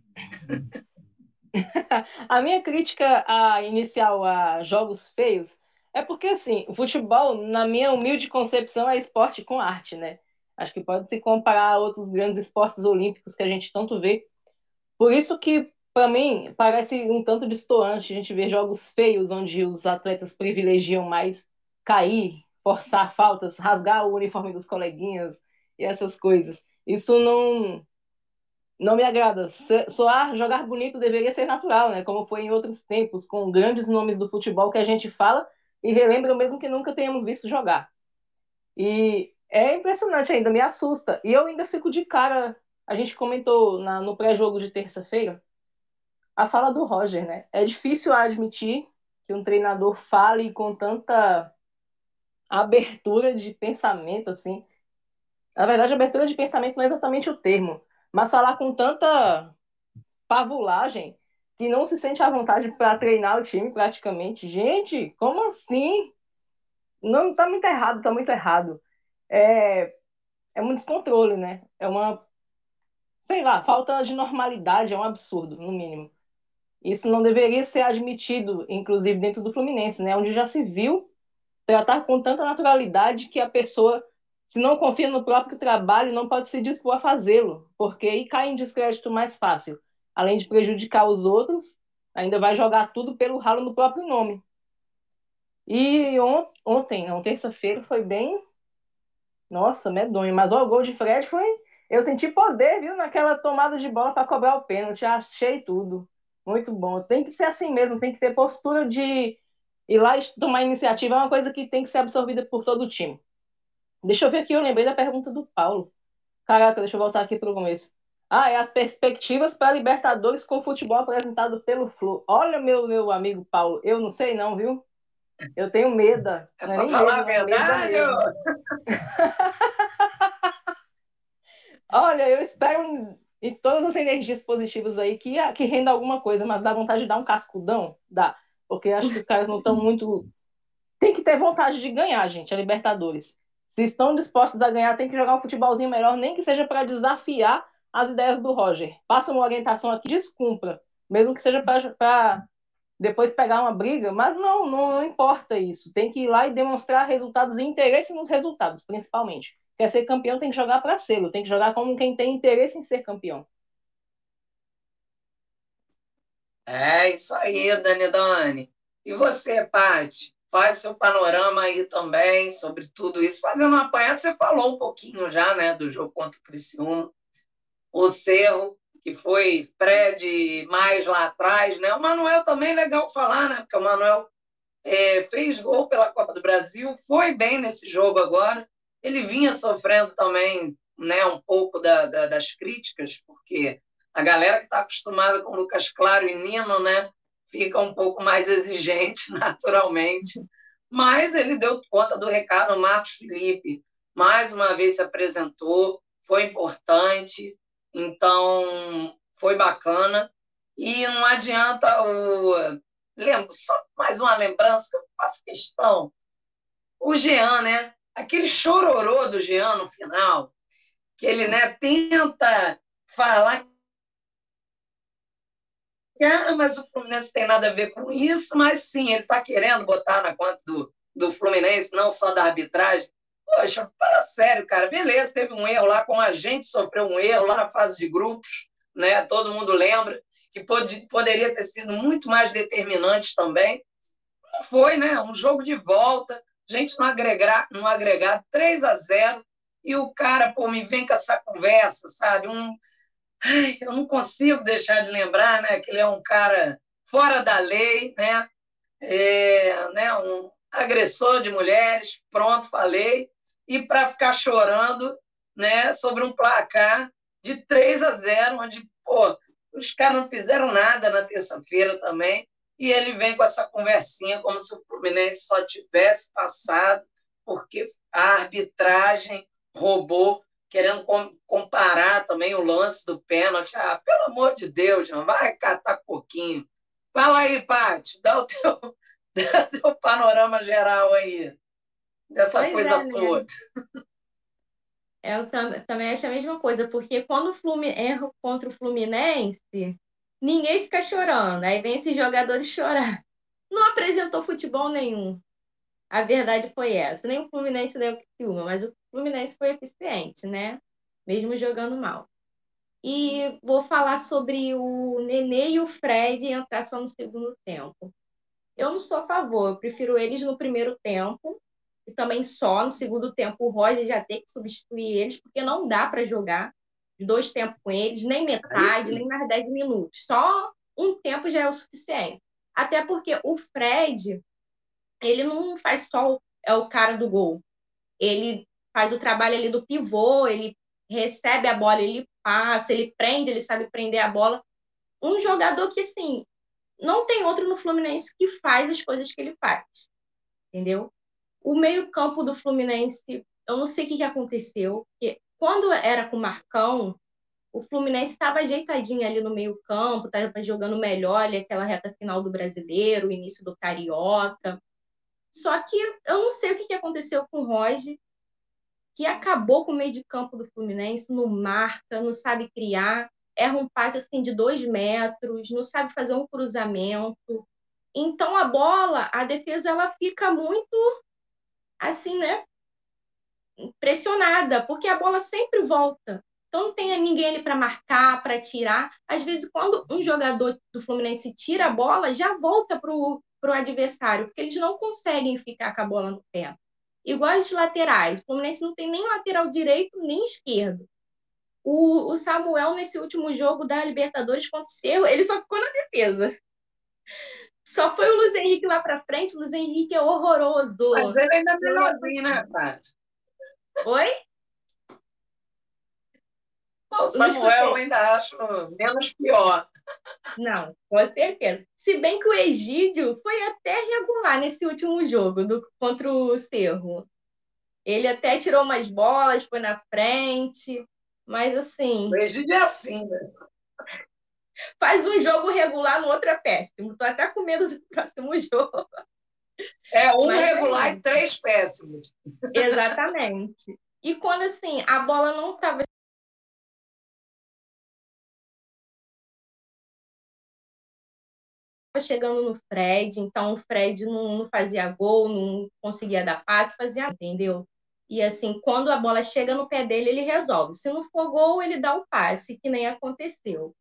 A: <laughs>
C: a minha crítica a, inicial a jogos feios é porque, assim, o futebol, na minha humilde concepção, é esporte com arte, né? Acho que pode se comparar a outros grandes esportes olímpicos que a gente tanto vê, por isso que, para mim, parece um tanto distoante a gente ver jogos feios onde os atletas privilegiam mais cair, forçar faltas, rasgar o uniforme dos coleguinhas e essas coisas. Isso não não me agrada. Soar, jogar bonito deveria ser natural, né? Como foi em outros tempos, com grandes nomes do futebol que a gente fala e relembra mesmo que nunca tenhamos visto jogar. E é impressionante ainda, me assusta. E eu ainda fico de cara a gente comentou na, no pré-jogo de terça-feira a fala do Roger, né? É difícil admitir que um treinador fale com tanta abertura de pensamento, assim. Na verdade, abertura de pensamento não é exatamente o termo, mas falar com tanta pavulagem que não se sente à vontade para treinar o time praticamente. Gente, como assim? Não, tá muito errado, tá muito errado. É, é um descontrole, né? É uma, sei lá, falta de normalidade, é um absurdo, no mínimo. Isso não deveria ser admitido, inclusive dentro do Fluminense, né? Onde já se viu tratar com tanta naturalidade que a pessoa, se não confia no próprio trabalho, não pode se dispor a fazê-lo, porque aí cai em descrédito mais fácil. Além de prejudicar os outros, ainda vai jogar tudo pelo ralo no próprio nome. E ontem, não, terça-feira, foi bem. Nossa, medonho. Mas ó, o gol de Fred foi. Eu senti poder, viu, naquela tomada de bola para cobrar o pênalti. Achei tudo. Muito bom. Tem que ser assim mesmo, tem que ter postura de ir lá e tomar iniciativa. É uma coisa que tem que ser absorvida por todo o time. Deixa eu ver aqui, eu lembrei da pergunta do Paulo. Caraca, deixa eu voltar aqui para o começo. Ah, é as perspectivas para Libertadores com o futebol apresentado pelo Flu. Olha, meu, meu amigo Paulo, eu não sei não, viu? Eu tenho medo.
A: É não é falar medo, a verdade? <laughs>
C: Olha, eu espero e todas as energias positivas aí que, que renda alguma coisa, mas dá vontade de dar um cascudão? Dá. Porque acho que os caras não estão muito. Tem que ter vontade de ganhar, gente, a Libertadores. Se estão dispostos a ganhar, tem que jogar um futebolzinho melhor, nem que seja para desafiar as ideias do Roger. Passa uma orientação aqui, descumpra. Mesmo que seja para depois pegar uma briga, mas não, não, não importa isso. Tem que ir lá e demonstrar resultados e interesse nos resultados, principalmente. Quer ser campeão, tem que jogar para ser, tem que jogar como quem tem interesse em ser campeão.
A: É isso aí, Dani Dani. E você, Paty? Faz seu panorama aí também sobre tudo isso. Fazendo uma apanhada, você falou um pouquinho já, né, do jogo contra o Criciúma. O Cerro, que foi Fred mais lá atrás, né? O Manuel também é legal falar, né? Porque o Manuel é, fez gol pela Copa do Brasil, foi bem nesse jogo agora, ele vinha sofrendo também né, um pouco da, da, das críticas, porque a galera que está acostumada com Lucas Claro e Nino né, fica um pouco mais exigente, <laughs> naturalmente. Mas ele deu conta do recado. O Marcos Felipe, mais uma vez, se apresentou, foi importante, então foi bacana. E não adianta o. Lembro, só mais uma lembrança que eu faço questão. O Jean, né? Aquele chororô do Jean no final, que ele né, tenta falar que ah, mas o Fluminense tem nada a ver com isso, mas sim, ele está querendo botar na conta do, do Fluminense, não só da arbitragem. Poxa, para sério, cara, beleza, teve um erro lá, com a gente sofreu um erro lá na fase de grupos, né? todo mundo lembra, que pode, poderia ter sido muito mais determinante também. Não foi, né? Um jogo de volta, gente não agregar, não agregar 3 a 0 e o cara, pô, me vem com essa conversa, sabe? Um, ai, eu não consigo deixar de lembrar, né, que ele é um cara fora da lei, né? É, né, um agressor de mulheres, pronto, falei, e para ficar chorando, né, sobre um placar de 3 a 0, onde, pô, os caras não fizeram nada na terça-feira também e ele vem com essa conversinha como se o Fluminense só tivesse passado porque a arbitragem roubou, querendo comparar também o lance do pênalti. Ah, pelo amor de Deus, João, vai catar coquinho. Fala aí, Paty, dá o teu, <laughs> dá o teu panorama geral aí dessa pois coisa é, toda.
D: Eu também acho a mesma coisa, porque quando o Fluminense erra contra o Fluminense, ninguém fica chorando. Aí vem esses jogadores <laughs> chorar. Não apresentou futebol nenhum. A verdade foi essa. Nem o Fluminense nem o Criciúma, mas o Fluminense foi eficiente, né? Mesmo jogando mal. E vou falar sobre o Nenê e o Fred entrar só no segundo tempo. Eu não sou a favor, eu prefiro eles no primeiro tempo e também só no segundo tempo o Roger já ter que substituir eles, porque não dá para jogar dois tempos com eles, nem metade, nem mais dez minutos. Só um tempo já é o suficiente. Até porque o Fred, ele não faz só o, é o cara do gol. Ele faz o trabalho ali do pivô, ele recebe a bola, ele passa, ele prende, ele sabe prender a bola. Um jogador que, assim, não tem outro no Fluminense que faz as coisas que ele faz. Entendeu? O meio-campo do Fluminense, eu não sei o que, que aconteceu, porque quando era com o Marcão, o Fluminense estava ajeitadinho ali no meio-campo, estava jogando melhor ali aquela reta final do brasileiro, o início do Carioca. Só que eu não sei o que, que aconteceu com o Roger, que acabou com o meio de campo do Fluminense, não marca, não sabe criar, erra um passe assim de dois metros, não sabe fazer um cruzamento. Então a bola, a defesa, ela fica muito assim, né? Pressionada, porque a bola sempre volta. Então não tem ninguém ali para marcar, para tirar. Às vezes, quando um jogador do Fluminense tira a bola, já volta para o adversário, porque eles não conseguem ficar com a bola no pé. Igual as laterais. O Fluminense não tem nem lateral direito nem esquerdo. O, o Samuel, nesse último jogo da Libertadores contra o Cerro, ele só ficou na defesa. Só foi o Luiz Henrique lá para frente. O Luiz Henrique é horroroso.
A: Mas ele ainda é melhorzinho, né, Paty?
D: Oi?
A: O Samuel eu ainda acho menos pior.
D: Não, com certeza. Se bem que o Egídio foi até regular nesse último jogo do, contra o Cerro. Ele até tirou umas bolas, foi na frente, mas assim.
A: O Egídio é assim, né?
D: Faz um jogo regular, no outro é péssimo. Tô até com medo do próximo <laughs> jogo.
A: É, um mas, regular é... e três péssimos.
D: Exatamente. E quando assim, a bola não estava chegando no Fred, então o Fred não, não, fazia gol, não conseguia dar passe, fazia, entendeu? E assim, quando a bola chega no pé dele, ele resolve. Se não for gol, ele dá o passe, que nem aconteceu.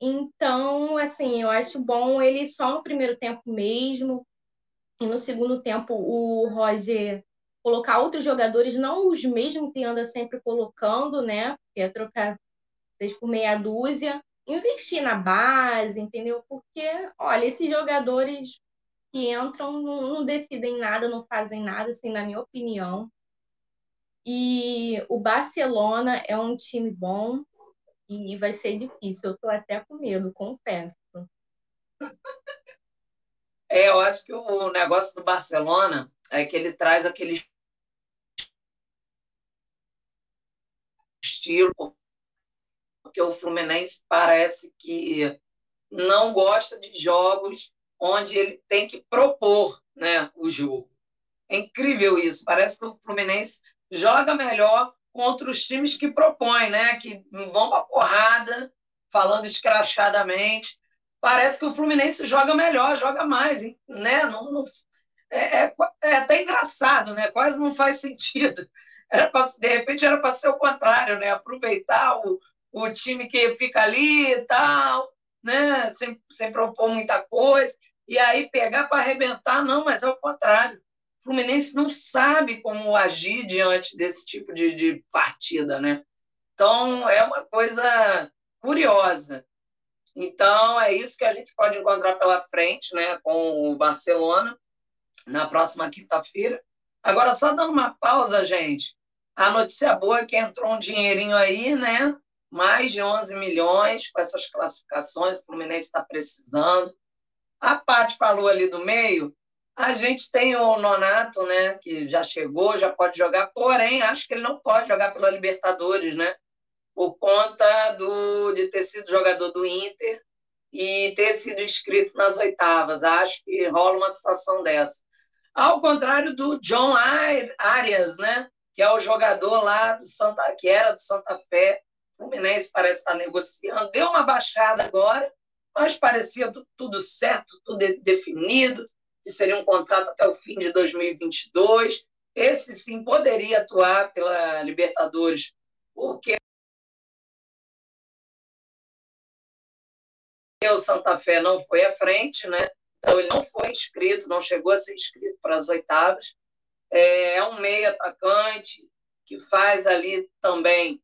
D: Então, assim, eu acho bom ele só no primeiro tempo mesmo, no segundo tempo o Roger colocar outros jogadores, não os mesmos que anda sempre colocando, né? Que é trocar seis por meia dúzia, investir na base, entendeu? Porque, olha, esses jogadores que entram não, não decidem nada, não fazem nada, assim, na minha opinião. E o Barcelona é um time bom e vai ser difícil. Eu estou até com medo, confesso. <laughs>
A: É, eu acho que o negócio do Barcelona é que ele traz aquele estilo porque o Fluminense parece que não gosta de jogos onde ele tem que propor né, o jogo. É incrível isso. Parece que o Fluminense joga melhor contra os times que propõem, né? que vão para porrada, falando escrachadamente. Parece que o Fluminense joga melhor, joga mais. Né? Não, não é, é, é, até engraçado, né? quase não faz sentido. Pra, de repente era para ser o contrário, né? aproveitar o, o time que fica ali e tal, né? sem, sem propor muita coisa, e aí pegar para arrebentar, não, mas é o contrário. O Fluminense não sabe como agir diante desse tipo de, de partida, né? Então, é uma coisa curiosa. Então, é isso que a gente pode encontrar pela frente né, com o Barcelona na próxima quinta-feira. Agora, só dando uma pausa, gente. A notícia boa é que entrou um dinheirinho aí, né? mais de 11 milhões com essas classificações, o Fluminense está precisando. A parte falou ali do meio, a gente tem o Nonato, né, que já chegou, já pode jogar, porém, acho que ele não pode jogar pela Libertadores, né, por conta do, de ter sido jogador do Inter e ter sido inscrito nas oitavas. Acho que rola uma situação dessa. Ao contrário do John Arias, né, que é o jogador lá do Santa, que era do Santa Fé, Fluminense parece estar negociando, deu uma baixada agora, mas parecia tudo certo, tudo definido, que seria um contrato até o fim de 2022. Esse sim poderia atuar pela Libertadores, porque o Santa Fé não foi à frente, né? Então ele não foi inscrito, não chegou a ser inscrito para as oitavas. É um meio atacante que faz ali também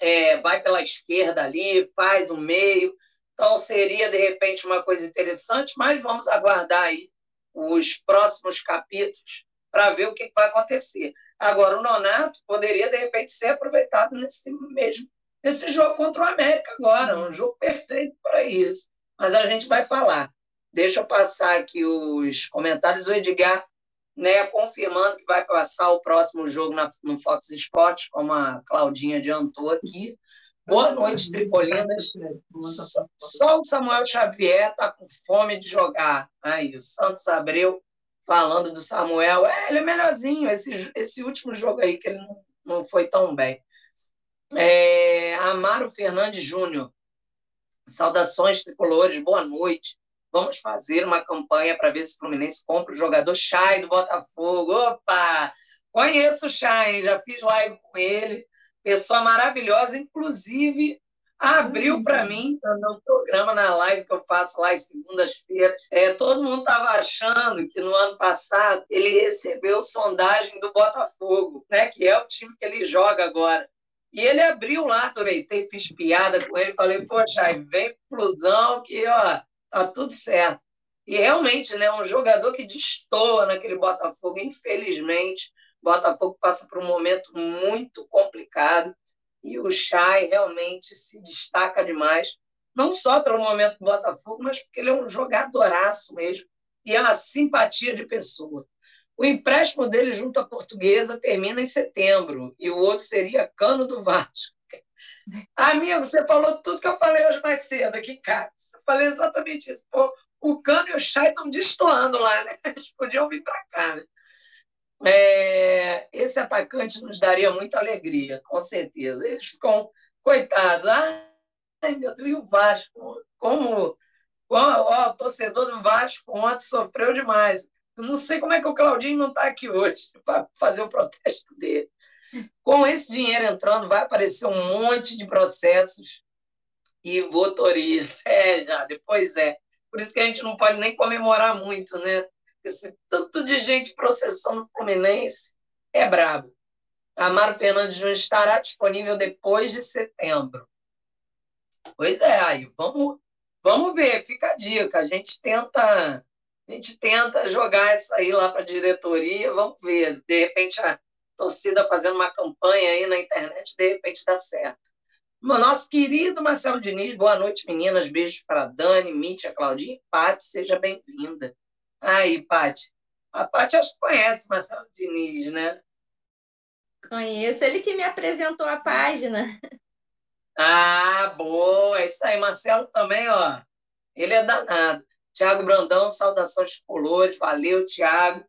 A: é, vai pela esquerda ali, faz o meio. Então, seria, de repente, uma coisa interessante, mas vamos aguardar aí os próximos capítulos para ver o que vai acontecer. Agora, o Nonato poderia, de repente, ser aproveitado nesse mesmo nesse jogo contra o América agora, um jogo perfeito para isso. Mas a gente vai falar. Deixa eu passar aqui os comentários. O Edgar né, confirmando que vai passar o próximo jogo na, no Fox Sports, como a Claudinha adiantou aqui. Boa noite, Tripolinas. Só, só o Samuel Xavier está com fome de jogar. Aí, o Santos Abreu falando do Samuel. É, ele é melhorzinho. Esse, esse último jogo aí, que ele não, não foi tão bem. É, Amaro Fernandes Júnior. Saudações tricolores, boa noite. Vamos fazer uma campanha para ver se o Fluminense compra o jogador Chay do Botafogo. Opa! Conheço o Chay, já fiz live com ele. Pessoa maravilhosa, inclusive abriu para mim no programa, na live que eu faço lá às segundas-feiras. É, todo mundo estava achando que no ano passado ele recebeu sondagem do Botafogo, né, que é o time que ele joga agora. E ele abriu lá, aproveitei, fiz piada com ele, falei, poxa, vem plusão que ó, tá tudo certo. E realmente, né, um jogador que destoa naquele Botafogo, infelizmente, Botafogo passa por um momento muito complicado e o Chay realmente se destaca demais, não só pelo momento do Botafogo, mas porque ele é um jogadoraço mesmo e é uma simpatia de pessoa. O empréstimo dele junto à Portuguesa termina em setembro e o outro seria Cano do Vasco. Amigo, você falou tudo que eu falei hoje mais cedo aqui, cara. Eu falei exatamente isso. Pô, o Cano e o Chay estão destoando lá, né? <laughs> Eles podiam vir para cá, né? É, esse atacante nos daria muita alegria, com certeza. Eles ficam, coitados, ai meu Deus, e o Vasco? Como, como ó, o torcedor do Vasco ontem sofreu demais. Eu não sei como é que o Claudinho não está aqui hoje para fazer o protesto dele. Com esse dinheiro entrando, vai aparecer um monte de processos e votorias. <laughs> É, já, depois é. Por isso que a gente não pode nem comemorar muito, né? Esse tanto de gente processando o Fluminense é brabo. Amaro Fernandes Júnior estará disponível depois de setembro. Pois é, aí vamos, vamos ver, fica a dica. A gente tenta, a gente tenta jogar essa aí lá para a diretoria, vamos ver. De repente a torcida fazendo uma campanha aí na internet, de repente dá certo. Nosso querido Marcelo Diniz, boa noite, meninas. Beijos para Dani, Mítia, Claudinha e Paty, seja bem-vinda. Aí, Paty. A Paty acho que conhece Marcelo Diniz, né?
D: Conheço, ele que me apresentou a página.
A: Ah, boa, é isso aí. Marcelo também, ó. Ele é danado. Tiago Brandão, saudações colores. Valeu, Tiago.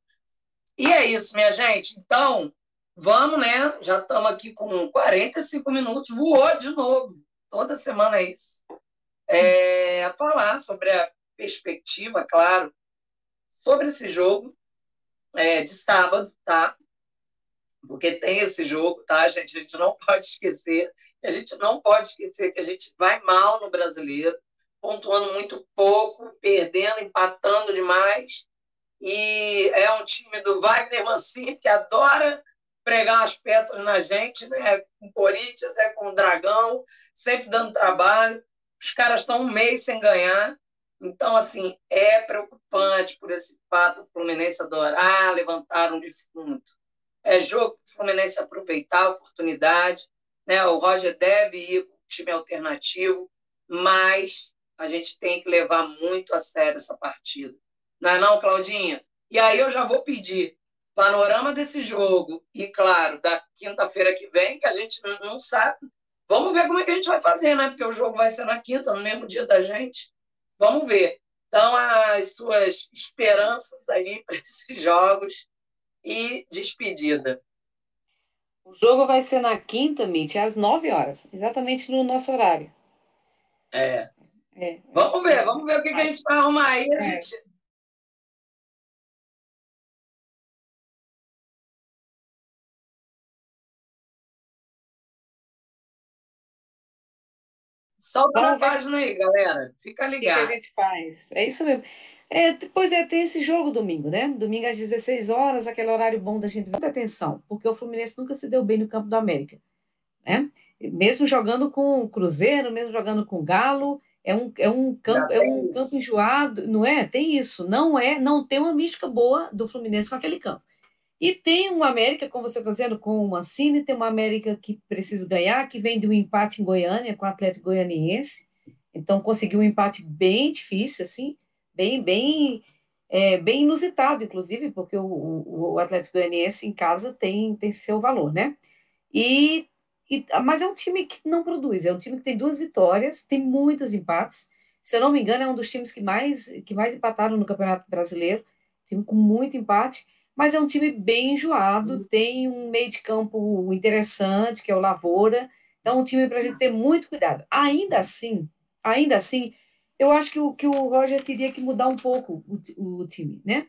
A: E é isso, minha gente. Então, vamos, né? Já estamos aqui com 45 minutos. Voou de novo. Toda semana é isso. É, falar sobre a perspectiva, claro, sobre esse jogo é, de sábado, tá? Porque tem esse jogo, tá, gente? A gente não pode esquecer, a gente não pode esquecer que a gente vai mal no brasileiro, pontuando muito pouco, perdendo, empatando demais. E é um time do Wagner Mancini que adora pregar as peças na gente, né? Com Corinthians, é com o Dragão, sempre dando trabalho. Os caras estão um mês sem ganhar. Então, assim, é preocupante por esse fato do Fluminense adorar levantar um defunto. É jogo para o Fluminense aproveitar a oportunidade. Né? O Roger deve ir com o time alternativo, mas a gente tem que levar muito a sério essa partida. Não é não, Claudinha? E aí eu já vou pedir panorama desse jogo e, claro, da quinta-feira que vem, que a gente não sabe. Vamos ver como é que a gente vai fazer, né? Porque o jogo vai ser na quinta, no mesmo dia da gente. Vamos ver. Então, as suas esperanças aí <laughs> para esses jogos e despedida.
B: O jogo vai ser na quinta, Mitch, às 9 horas, exatamente no nosso horário.
A: É. é. Vamos ver, vamos ver o que, que a gente vai arrumar aí. A é. gente Solta Vamos na ver página aí, galera. Fica ligado.
B: O que a gente faz? É isso mesmo. É, pois é, tem esse jogo domingo, né? Domingo às 16 horas, aquele horário bom da gente. Muita atenção, porque o Fluminense nunca se deu bem no campo do América, né? Mesmo jogando com o Cruzeiro, mesmo jogando com o Galo, é um, é um campo, é um campo enjoado, não é? Tem isso. Não é, não tem uma mística boa do Fluminense com aquele campo. E tem uma América, como você está dizendo, com o Mancini, tem uma América que precisa ganhar, que vem de um empate em Goiânia com o Atlético Goianiense. Então, conseguiu um empate bem difícil, assim, bem, bem, é, bem inusitado, inclusive, porque o, o, o Atlético Goianiense em casa tem, tem seu valor, né? E, e, mas é um time que não produz, é um time que tem duas vitórias, tem muitos empates. Se eu não me engano, é um dos times que mais, que mais empataram no Campeonato Brasileiro, time com muito empate mas é um time bem enjoado, uhum. tem um meio de campo interessante, que é o Lavoura, então é um time para a gente ter muito cuidado. Ainda assim, ainda assim, eu acho que o, que o Roger teria que mudar um pouco o, o time, né?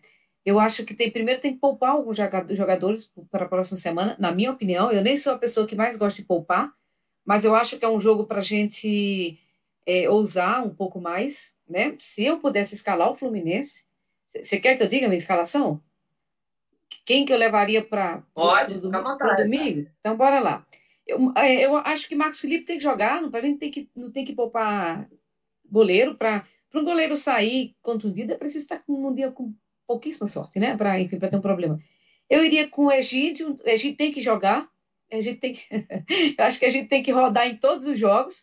B: Eu acho que tem primeiro tem que poupar alguns jogadores para a próxima semana, na minha opinião. Eu nem sou a pessoa que mais gosta de poupar, mas eu acho que é um jogo para a gente é, ousar um pouco mais, né? Se eu pudesse escalar o Fluminense, você quer que eu diga a minha escalação? Quem que eu levaria para
A: à
B: domingo? Então, bora lá. Eu, é, eu acho que Marcos Felipe tem que jogar, para mim tem que, não tem que poupar goleiro para um goleiro sair contundido, é preciso estar com um dia com pouquíssima sorte, né? Para, enfim, para ter um problema. Eu iria com o Egídio, o Egídio tem que jogar, a gente tem que, <laughs> eu acho que a gente tem que rodar em todos os jogos.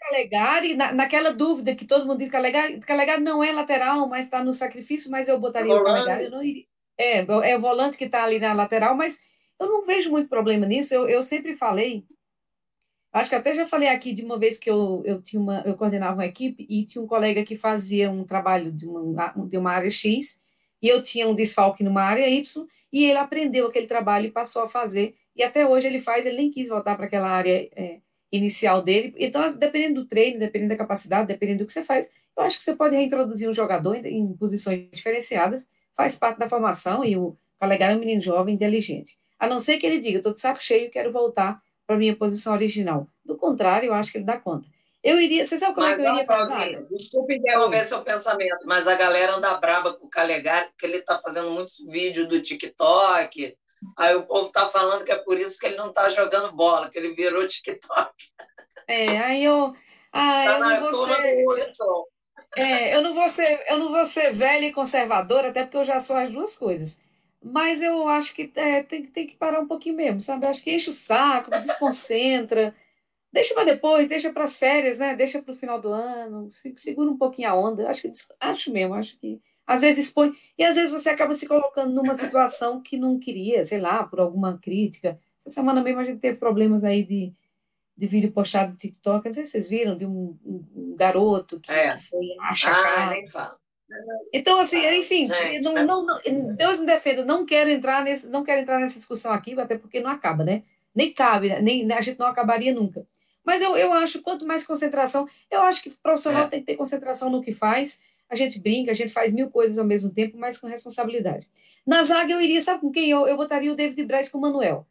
B: Calegari, na, naquela dúvida que todo mundo diz que Calegari, Calegari não é lateral, mas está no sacrifício, mas eu botaria o Calegari, eu não iria, é, é o volante que está ali na lateral, mas eu não vejo muito problema nisso. Eu, eu sempre falei, acho que até já falei aqui de uma vez que eu, eu, tinha uma, eu coordenava uma equipe e tinha um colega que fazia um trabalho de uma, de uma área X e eu tinha um desfalque numa área Y e ele aprendeu aquele trabalho e passou a fazer. E até hoje ele faz, ele nem quis voltar para aquela área é, inicial dele. Então, dependendo do treino, dependendo da capacidade, dependendo do que você faz, eu acho que você pode reintroduzir um jogador em, em posições diferenciadas faz parte da formação e o Calegari é um menino jovem, inteligente. A não ser que ele diga, estou de saco cheio quero voltar para a minha posição original. Do contrário, eu acho que ele dá conta. Eu iria, você sabe como mas, é que eu iria
A: casar? Desculpe interromper seu pensamento, mas a galera anda braba com o Calegari, porque ele está fazendo muitos vídeos do TikTok. Aí o povo está falando que é por isso que ele não está jogando bola, que ele virou TikTok.
B: É, aí eu. Ah, tá eu não vou ser... é, eu não vou ser, eu não vou ser velha e conservadora, até porque eu já sou as duas coisas. Mas eu acho que é, tem, tem que parar um pouquinho mesmo, sabe? Eu acho que enche o saco, desconcentra. <laughs> Deixa para depois, deixa para as férias, né? Deixa para o final do ano, segura um pouquinho a onda. Acho que acho mesmo, acho que às vezes expõe e às vezes você acaba se colocando numa situação que não queria, sei lá, por alguma crítica. Essa semana mesmo a gente teve problemas aí de de vídeo postado no TikTok, às vezes vocês viram, de um, um garoto que, é. que foi achacado. Ah, nem fala. Então, assim, enfim, Gente, não, não, não, Deus me defenda, não quero entrar nesse, não quero entrar nessa discussão aqui, até porque não acaba, né? Nem cabe, nem a gente não acabaria nunca. Mas eu, eu acho, quanto mais concentração, eu acho que o profissional é. tem que ter concentração no que faz. A gente brinca, a gente faz mil coisas ao mesmo tempo, mas com responsabilidade. Na zaga, eu iria, sabe com quem? Eu, eu botaria o David Braz com o Manuel.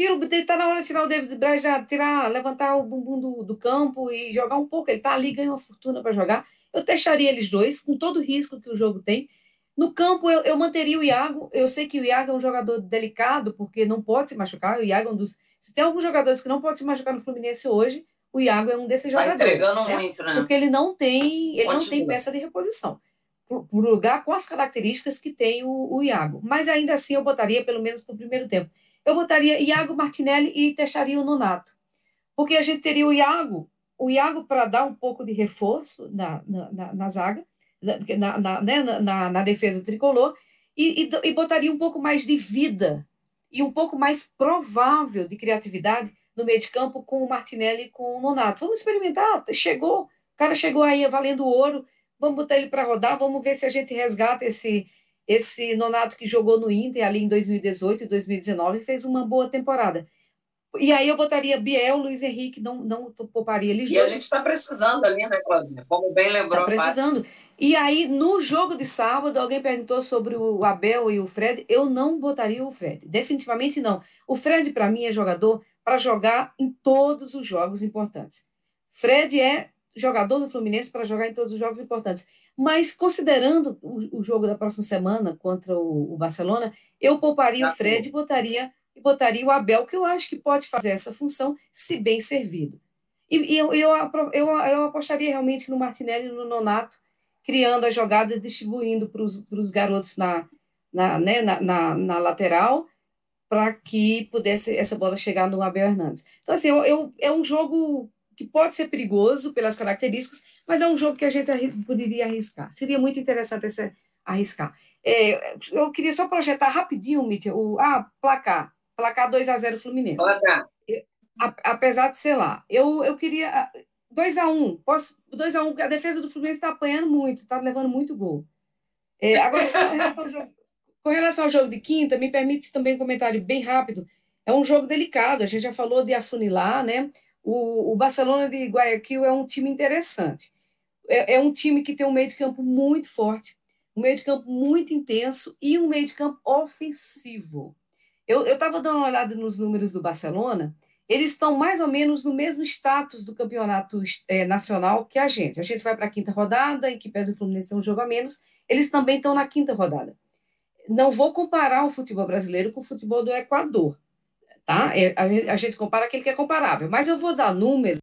B: Tira, tá na hora de tirar o David Braz, já tirar, levantar o bumbum do, do campo e jogar um pouco. Ele tá ali, ganha uma fortuna para jogar. Eu testaria eles dois, com todo o risco que o jogo tem. No campo, eu, eu manteria o Iago. Eu sei que o Iago é um jogador delicado, porque não pode se machucar. O Iago é um dos. Se tem alguns jogadores que não podem se machucar no Fluminense hoje, o Iago é um desses tá jogadores.
A: entregando né? muito, né?
B: Porque ele não tem, ele não tem peça de reposição. Por, por lugar com as características que tem o, o Iago. Mas ainda assim, eu botaria pelo menos para o primeiro tempo eu botaria Iago Martinelli e deixaria o Nonato. Porque a gente teria o Iago, o Iago para dar um pouco de reforço na, na, na, na zaga, na, na, né, na, na, defesa tricolor, e, e, e botaria um pouco mais de vida e um pouco mais provável de criatividade no meio de campo com o Martinelli e com o Nonato. Vamos experimentar, chegou, o cara chegou aí valendo ouro, vamos botar ele para rodar, vamos ver se a gente resgata esse, esse Nonato que jogou no Inter ali em 2018 e 2019 fez uma boa temporada. E aí eu botaria Biel, Luiz Henrique, não, não pouparia eles
A: E dois. a gente está precisando ali, né, Claudinha? Como bem lembrou.
B: Está precisando. E aí, no jogo de sábado, alguém perguntou sobre o Abel e o Fred. Eu não botaria o Fred. Definitivamente não. O Fred, para mim, é jogador para jogar em todos os jogos importantes. Fred é jogador do Fluminense para jogar em todos os jogos importantes. Mas, considerando o, o jogo da próxima semana contra o, o Barcelona, eu pouparia tá o Fred e botaria, e botaria o Abel, que eu acho que pode fazer essa função se bem servido. E, e eu, eu, eu, eu, apostaria realmente no Martinelli e no Nonato, criando as jogadas, distribuindo para os garotos na, na, né, na, na, na lateral para que pudesse essa bola chegar no Abel Hernandes. Então, assim, eu, eu, é um jogo que pode ser perigoso pelas características, mas é um jogo que a gente poderia arriscar. Seria muito interessante esse, arriscar. É, eu queria só projetar rapidinho, Mítia, o ah, placar. Placar 2 a 0 Fluminense. Placar. apesar de ser lá. Eu, eu queria. 2 a 1 posso 2 a 1 a defesa do Fluminense está apanhando muito, está levando muito gol. É, agora, com relação, jogo, com relação, ao jogo, de quinta, me permite também um comentário bem rápido. É um jogo delicado, a gente já falou de afunilar, né? O, o Barcelona de Guayaquil é um time interessante. É, é um time que tem um meio de campo muito forte, um meio de campo muito intenso e um meio de campo ofensivo. Eu estava dando uma olhada nos números do Barcelona, eles estão mais ou menos no mesmo status do campeonato é, nacional que a gente. A gente vai para a quinta rodada, em que pesa o Fluminense tem um jogo a menos, eles também estão na quinta rodada. Não vou comparar o futebol brasileiro com o futebol do Equador, tá? É, a gente compara aquele que é comparável, mas eu vou dar números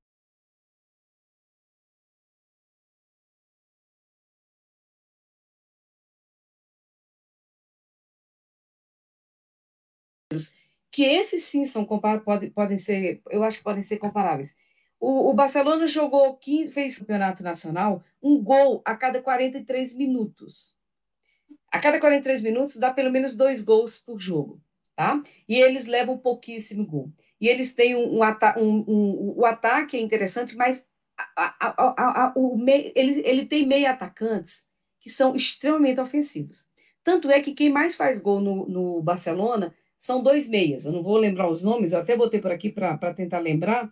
B: que esses sim são podem, podem ser, eu acho que podem ser comparáveis. O, o Barcelona jogou, fez campeonato nacional, um gol a cada 43 minutos. A cada 43 minutos dá pelo menos dois gols por jogo, tá? E eles levam pouquíssimo gol. E eles têm um, um, um, um o ataque é interessante, mas a, a, a, o ele, ele tem meio atacantes que são extremamente ofensivos. Tanto é que quem mais faz gol no, no Barcelona são dois meias, eu não vou lembrar os nomes, eu até botei por aqui para tentar lembrar,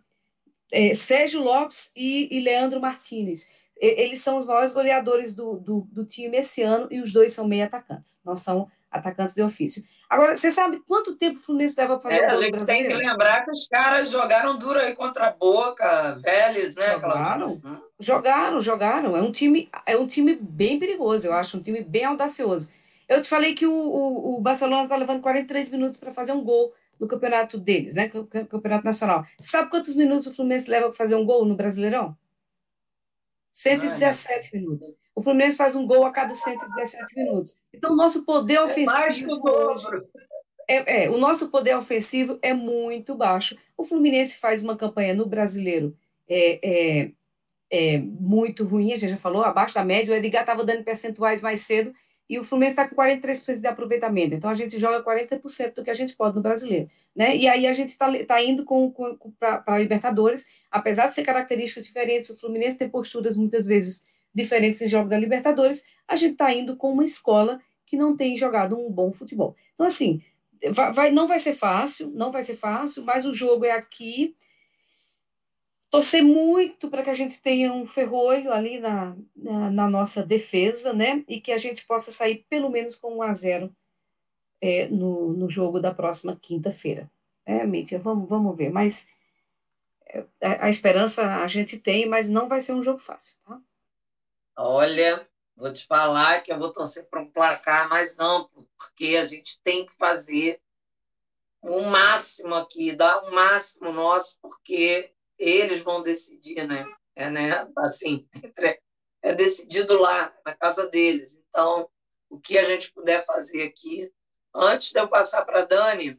B: é, Sérgio Lopes e, e, Leandro Martinez. Eles são os maiores goleadores do, do, do, time esse ano e os dois são meia atacantes, não são atacantes de ofício. Agora, você sabe quanto tempo o Fluminense leva para fazer
A: é, A gente brasileiro? tem que lembrar que os caras jogaram duro aí contra a Boca, Vélez, né?
B: Jogaram, Aquela... jogaram, jogaram. É um, time, é um time bem perigoso, eu acho, um time bem audacioso. Eu te falei que o, o, o Barcelona está levando 43 minutos para fazer um gol no campeonato deles, né? Campeonato Nacional. Sabe quantos minutos o Fluminense leva para fazer um gol no Brasileirão? 117 ah, minutos. O Fluminense faz um gol a cada 117 minutos. Então, o nosso poder ofensivo. É hoje, é, é, o nosso poder ofensivo é muito baixo. O Fluminense faz uma campanha no brasileiro é, é, é muito ruim, a gente já falou, abaixo da média. O Edgar estava dando percentuais mais cedo e o Fluminense está com 43% de aproveitamento. Então a gente joga 40% do que a gente pode no brasileiro. Né? E aí a gente está tá indo com, com, para a Libertadores, apesar de ser características diferentes, o Fluminense tem posturas muitas vezes diferentes em jogo da Libertadores, a gente está indo com uma escola que não tem jogado um bom futebol. Então, assim, vai, vai, não vai ser fácil, não vai ser fácil, mas o jogo é aqui torcer muito para que a gente tenha um ferrolho ali na, na, na, nossa defesa, né? E que a gente possa sair pelo menos com um a 0 é, no, no jogo da próxima quinta-feira. É, Mítia, vamos, vamos ver. Mas é, a, a, esperança a gente tem, mas não vai ser um jogo fácil, tá?
A: Olha, vou te falar que eu vou torcer para um placar mais amplo, porque a gente tem que fazer o máximo aqui, dar o máximo nosso, porque eles vão decidir, né? É, né? Assim, <laughs> é decidido lá, na casa deles. Então, o que a gente puder fazer aqui. Antes de eu passar para a Dani,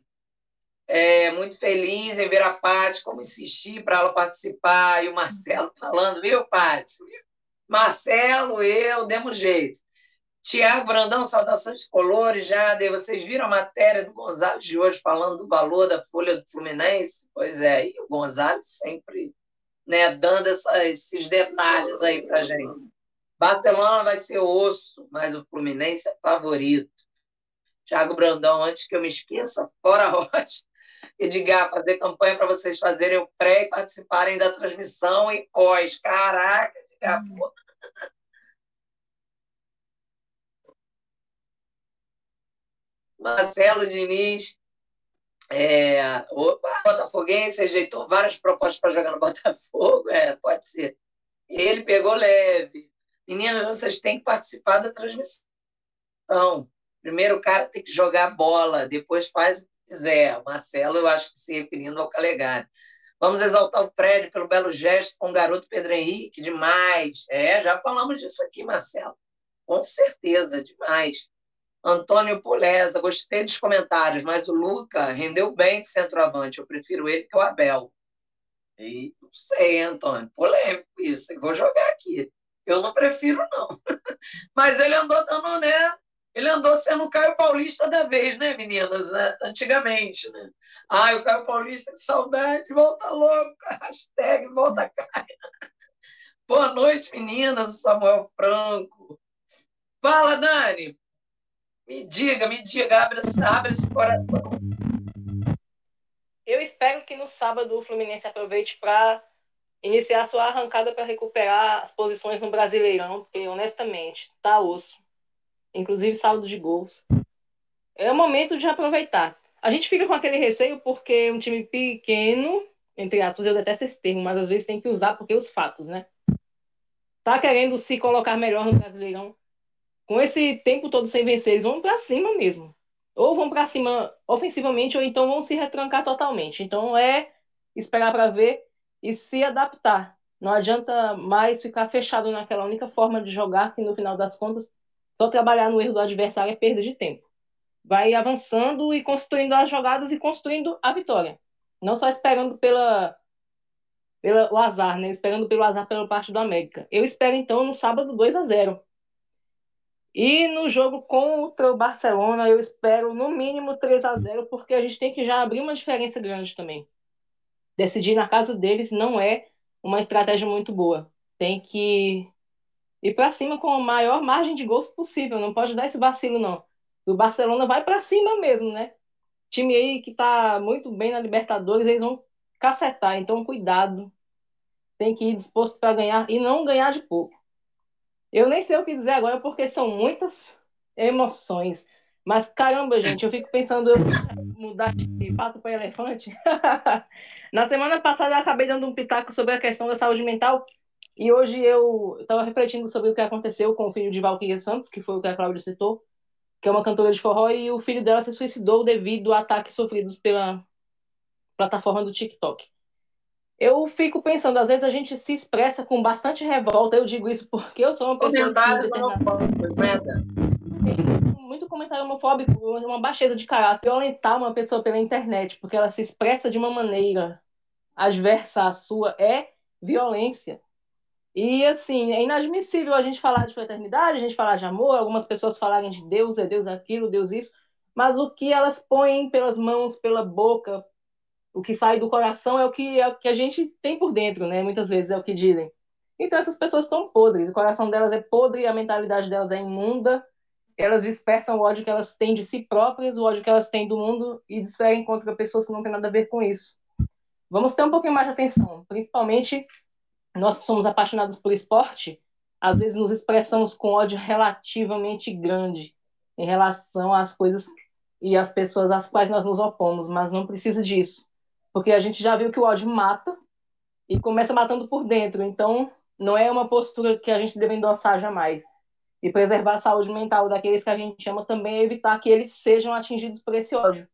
A: é, muito feliz em ver a Paty, como insistir para ela participar, e o Marcelo falando, viu, Paty? Marcelo, eu, demos jeito. Tiago Brandão, saudações de colores, Jade. Vocês viram a matéria do Gonzalez de hoje falando do valor da folha do Fluminense? Pois é, e o Gonzalez sempre né, dando essa, esses detalhes aí para gente. Barcelona vai ser osso, mas o Fluminense é favorito. Tiago Brandão, antes que eu me esqueça, fora Rocha, Edgar, fazer campanha para vocês fazerem o pré e participarem da transmissão e pós. Caraca, Edgar, pô. Marcelo Diniz, é, opa, Botafoguense, rejeitou várias propostas para jogar no Botafogo, é, pode ser. Ele pegou leve. Meninas, vocês têm que participar da transmissão. Primeiro o cara tem que jogar bola, depois faz o que quiser. Marcelo, eu acho que se referindo ao Calegari. Vamos exaltar o Fred pelo belo gesto com o garoto Pedro Henrique, demais. É, já falamos disso aqui, Marcelo. Com certeza, demais. Antônio Pulesa, gostei dos comentários, mas o Luca rendeu bem de centroavante. Eu prefiro ele que o Abel. E não sei, Antônio, polêmico isso. Eu vou jogar aqui. Eu não prefiro, não. <laughs> Mas ele andou dando, né? Ele andou sendo o Caio Paulista da vez, né, meninas? Né? Antigamente, né? Ai, o Caio Paulista, que saudade, volta logo, <laughs> hashtag volta Caio. Boa noite, meninas, Samuel Franco. Fala, Dani. Me diga, me diga, abre, abre esse coração.
C: Eu espero que no sábado o Fluminense aproveite para iniciar sua arrancada para recuperar as posições no Brasileirão, porque honestamente tá osso. Inclusive saldo de gols. É o momento de aproveitar. A gente fica com aquele receio porque um time pequeno, entre aspas, eu detesto esse termo, mas às vezes tem que usar porque os fatos, né? Tá querendo se colocar melhor no Brasileirão. Com esse tempo todo sem vencer, eles vão para cima mesmo. Ou vão para cima ofensivamente, ou então vão se retrancar totalmente. Então é esperar para ver e se adaptar. Não adianta mais ficar fechado naquela única forma de jogar que no final das contas só trabalhar no erro do adversário é perda de tempo. Vai avançando e construindo as jogadas e construindo a vitória. Não só esperando pela, pela o azar, né? Esperando pelo azar pela parte do América. Eu espero então no sábado 2 a 0. E no jogo contra o Barcelona, eu espero no mínimo 3 a 0, porque a gente tem que já abrir uma diferença grande também decidir na casa deles não é uma estratégia muito boa. Tem que ir para cima com a maior margem de gols possível. Não pode dar esse vacilo, não. O Barcelona vai para cima mesmo, né? Time aí que está muito bem na Libertadores, eles vão cacetar. Então, cuidado. Tem que ir disposto para ganhar e não ganhar de pouco. Eu nem sei o que dizer agora, porque são muitas emoções. Mas caramba, gente, eu fico pensando eu mudar de pato para elefante. <laughs> Na semana passada eu acabei dando um pitaco sobre a questão da saúde mental e hoje eu estava refletindo sobre o que aconteceu com o filho de Valkyria Santos, que foi o que a Cláudia citou, que é uma cantora de forró e o filho dela se suicidou devido a ataques sofridos pela plataforma do TikTok. Eu fico pensando, às vezes a gente se expressa com bastante revolta. Eu digo isso porque eu sou uma pessoa.
A: Comentários homofóbicos, né?
C: Sim, muito comentário homofóbico, uma baixeza de caráter. Violentar uma pessoa pela internet porque ela se expressa de uma maneira adversa à sua é violência. E, assim, é inadmissível a gente falar de fraternidade, a gente falar de amor, algumas pessoas falarem de Deus, é Deus aquilo, Deus isso, mas o que elas põem pelas mãos, pela boca, o que sai do coração é o que, é o que a gente tem por dentro, né? Muitas vezes é o que dizem. Então essas pessoas estão podres, o coração delas é podre, a mentalidade delas é imunda, elas dispersam o ódio que elas têm de si próprias, o ódio que elas têm do mundo e desferem contra pessoas que não têm nada a ver com isso. Vamos ter um pouquinho mais de atenção, principalmente nós que somos apaixonados por esporte, às vezes nos expressamos com ódio relativamente grande em relação às coisas e às pessoas às quais nós nos opomos, mas não precisa disso. Porque a gente já viu que o ódio mata e começa matando por dentro. Então, não é uma postura que a gente deve endossar jamais. E preservar a saúde mental daqueles que a gente ama também é evitar que eles sejam atingidos por esse ódio.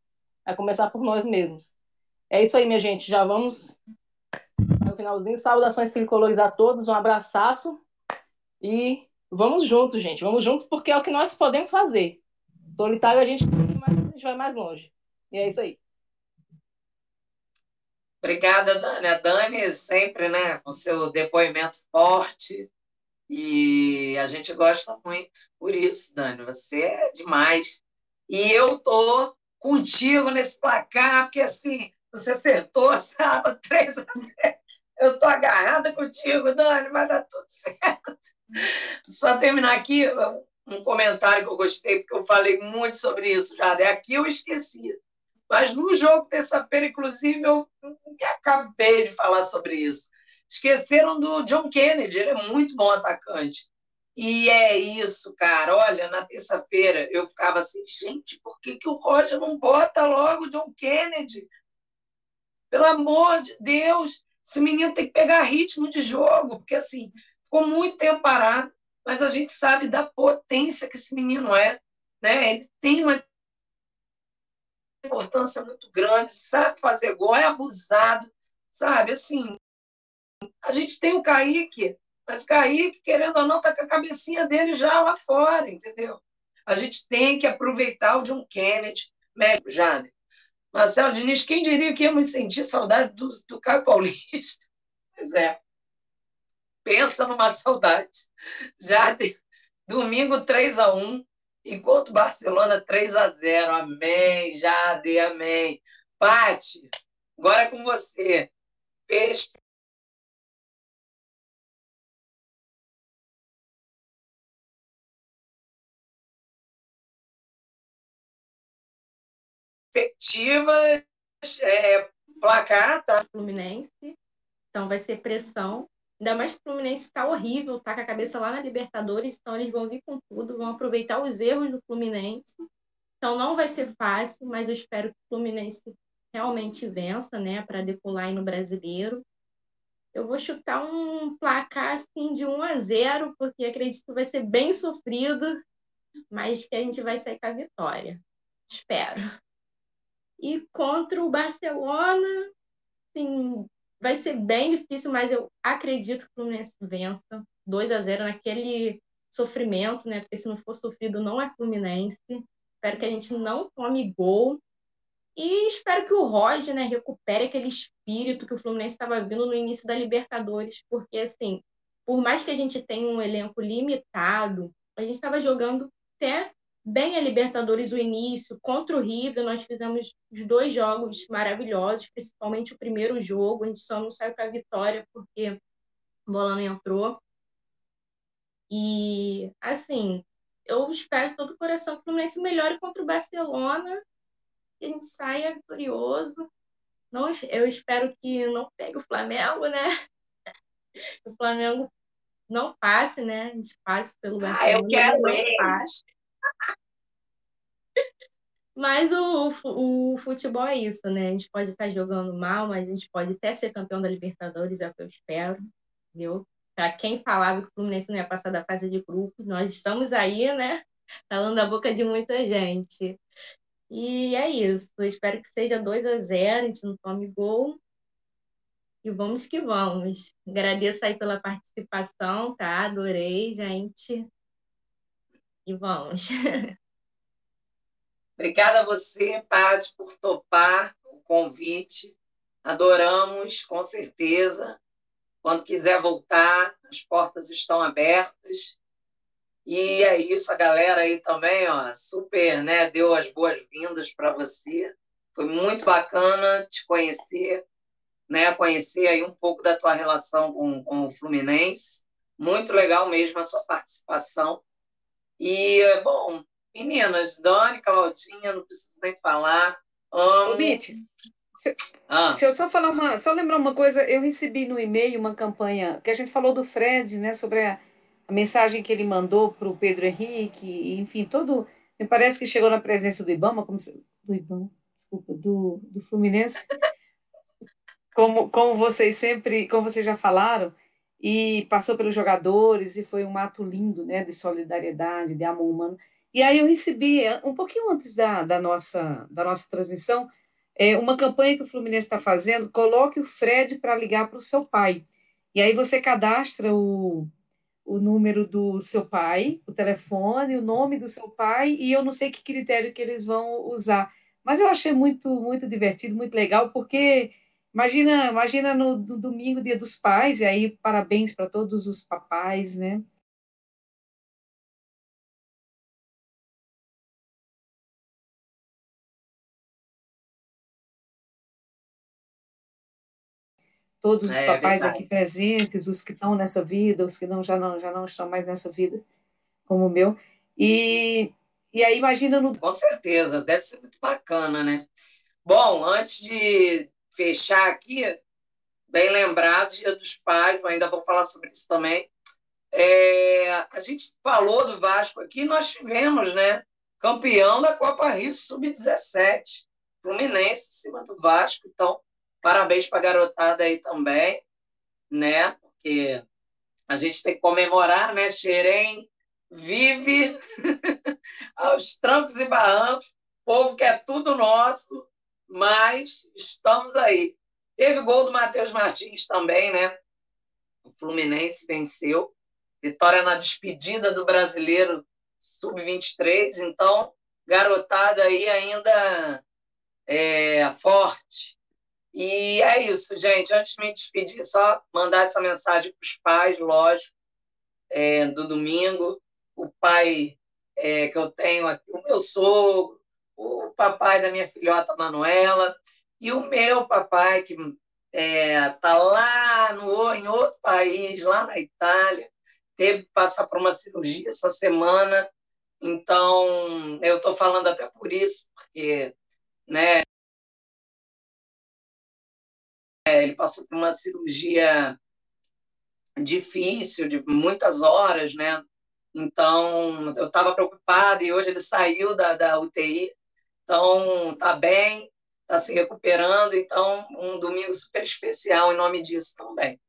C: É começar por nós mesmos. É isso aí, minha gente. Já vamos no finalzinho. Saudações tricolores a todos. Um abraço. E vamos juntos, gente. Vamos juntos porque é o que nós podemos fazer. Solitário a gente, a gente vai mais longe. E é isso aí.
A: Obrigada, Dani. A Dani sempre, né, com seu depoimento forte. E a gente gosta muito por isso, Dani. Você é demais. E eu tô contigo nesse placar, porque assim, você acertou sábado <laughs> 3 a 0. Eu tô agarrada contigo, Dani, vai dar tudo <laughs> certo. Só terminar aqui um comentário que eu gostei, porque eu falei muito sobre isso já. É aqui eu esqueci. Mas no jogo terça-feira, inclusive, eu acabei de falar sobre isso. Esqueceram do John Kennedy, ele é muito bom atacante. E é isso, cara. Olha, na terça-feira eu ficava assim, gente, por que, que o Roger não bota logo o John Kennedy? Pelo amor de Deus, esse menino tem que pegar ritmo de jogo, porque assim, ficou muito tempo parado, mas a gente sabe da potência que esse menino é. Né? Ele tem uma importância muito grande, sabe fazer gol, é abusado, sabe? Assim, a gente tem o Kaique, mas o Kaique, querendo ou não, está com a cabecinha dele já lá fora, entendeu? A gente tem que aproveitar o John Kennedy, Médio Jade. Marcelo Diniz, quem diria que íamos sentir saudade do, do Caio Paulista? <laughs> Pois é. Pensa numa saudade. Jade, domingo 3 a 1 enquanto Barcelona 3 a 0 Amém, Jade, amém. Pati, agora é com você. Perspectivas, é, placar, tá?
D: Fluminense. Então vai ser pressão. Ainda mais que o Fluminense está horrível, tá com a cabeça lá na Libertadores, então eles vão vir com tudo, vão aproveitar os erros do Fluminense. Então não vai ser fácil, mas eu espero que o Fluminense realmente vença, né, para decolar aí no Brasileiro. Eu vou chutar um placar assim de 1 a 0, porque acredito que vai ser bem sofrido, mas que a gente vai sair com a vitória. Espero. E contra o Barcelona, sim, vai ser bem difícil, mas eu acredito que o Fluminense vença 2 a 0 naquele sofrimento, né? Porque se não for sofrido, não é Fluminense. Espero que a gente não tome gol e espero que o Roger né, recupere aquele espírito que o Fluminense estava vindo no início da Libertadores, porque, assim, por mais que a gente tenha um elenco limitado, a gente estava jogando até bem a Libertadores o início, contra o River, nós fizemos os dois jogos maravilhosos, principalmente o primeiro jogo, a gente só não saiu com a vitória porque a bola não entrou. E, assim, eu espero de todo o coração que o Fluminense melhore contra o Barcelona que a gente saia vitorioso. Não, eu espero que não pegue o Flamengo, né? <laughs> O Flamengo não passe, né? A gente passe pelo
A: Barcelona. Ah, eu quero ele.
D: Mas o, o futebol é isso, né? A gente pode estar jogando mal, mas a gente pode até ser campeão da Libertadores, é o que eu espero, entendeu? Para quem falava que o Fluminense não ia passar da fase de grupos, nós estamos aí, né? Falando a boca de muita gente. E é isso. Eu espero que seja 2 a 0 a gente não tome gol. E vamos que vamos. Agradeço aí pela participação, tá? Adorei, gente. E vamos. <laughs>
A: Obrigada a você, Paty, por topar o convite. Adoramos, com certeza. Quando quiser voltar, as portas estão abertas. E é isso, a galera aí também, ó, super, né? Deu as boas-vindas para você. Foi muito bacana te conhecer, né? Conhecer aí um pouco da tua relação com, com o Fluminense. Muito legal mesmo a sua participação. E, bom, meninas, Dani, Claudinha, não preciso nem falar. Amo.
B: Ô, Bit, ah. Se eu só falar uma, só lembrar uma coisa, eu recebi no e-mail uma campanha que a gente falou do Fred, né, sobre a a mensagem que ele mandou para o Pedro Henrique, enfim, todo. Me parece que chegou na presença do Ibama, como se, do Ibama, desculpa, do, do Fluminense, como, como vocês sempre, como vocês já falaram, e passou pelos jogadores, e foi um ato lindo, né, de solidariedade, de amor humano. E aí eu recebi, um pouquinho antes da, da, nossa, da nossa transmissão, é, uma campanha que o Fluminense está fazendo, coloque o Fred para ligar para o seu pai. E aí você cadastra o, o número do seu pai, o telefone, o nome do seu pai, e eu não sei que critério que eles vão usar. Mas eu achei muito, muito divertido, muito legal, porque imagina, imagina no, no domingo, dia dos pais, e aí parabéns para todos os papais, né? todos os é, papais aqui presentes, os que estão nessa vida, os que não já não já não estão mais nessa vida, como o meu. E, e aí imagina no
A: Com certeza, deve ser muito bacana, né? Bom, antes de fechar aqui, bem lembrado, Dia dos Pais, ainda vou falar sobre isso também. É, a gente falou do Vasco aqui, nós tivemos, né? Campeão da Copa Rio Sub-17, Fluminense em cima do Vasco, então Parabéns para a garotada aí também, né? Porque a gente tem que comemorar, né? Xerém vive <laughs> aos trancos e barrancos, povo que é tudo nosso, mas estamos aí. Teve gol do Matheus Martins também, né? O Fluminense venceu. Vitória na despedida do brasileiro sub-23, então, garotada aí ainda é, forte. E é isso, gente. Antes de me despedir, só mandar essa mensagem para os pais, lógico, é, do domingo. O pai é, que eu tenho aqui, o meu sogro, papai da minha filhota Manuela e o meu papai, que está é, tá lá no, em outro país, lá na Itália, teve que passar por uma cirurgia essa semana. Então, eu estou falando até por isso, porque né, ele passou por uma cirurgia difícil, de muitas horas, né? Então, eu estava preocupada e hoje ele saiu da, da UTI, então tá bem, está se recuperando, então um domingo super especial em nome disso também.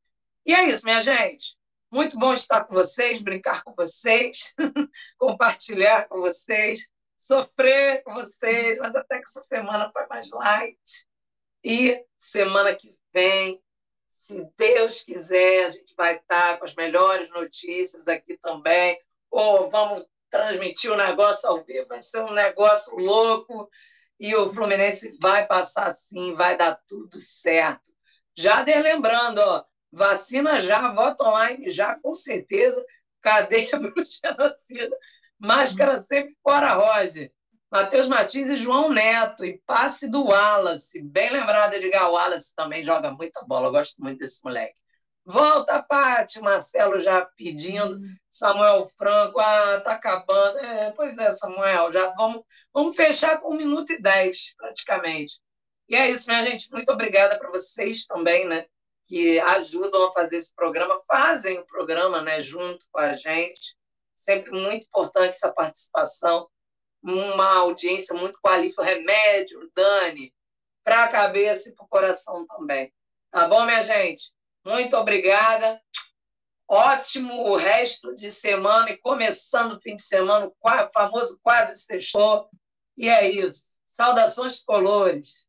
A: E é isso, minha gente. Muito bom estar com vocês, brincar com vocês, <laughs> compartilhar com vocês, sofrer com vocês, mas até que essa semana foi mais light. E semana que vem, se Deus quiser, a gente vai estar com as melhores notícias aqui também. Ou vamos transmitir o negócio ao vivo, vai ser um negócio louco. E o Fluminense vai passar sim, vai dar tudo certo. Já lembrando, ó, vacina já, voto online já, com certeza. Cadeia para <laughs> genocida. Máscara sempre fora, Roger. Matheus Martins e João Neto, e passe do Wallace. Bem lembrado, Edgar Wallace também joga muita bola, eu gosto muito desse moleque. Volta, Pati, Marcelo já pedindo, Samuel Franco, ah, tá acabando. É, pois é, Samuel, já vamos, vamos fechar com um minuto e dez, praticamente. E é isso, minha gente, muito obrigada para vocês também, né, que ajudam a fazer esse programa, fazem o programa, né, junto com a gente. Sempre muito importante essa participação uma audiência muito qualificada, remédio, Dani, para a cabeça e para o coração também. Tá bom, minha gente? Muito obrigada. Ótimo o resto de semana e começando o fim de semana, o famoso quase sextou. E é isso. Saudações colores.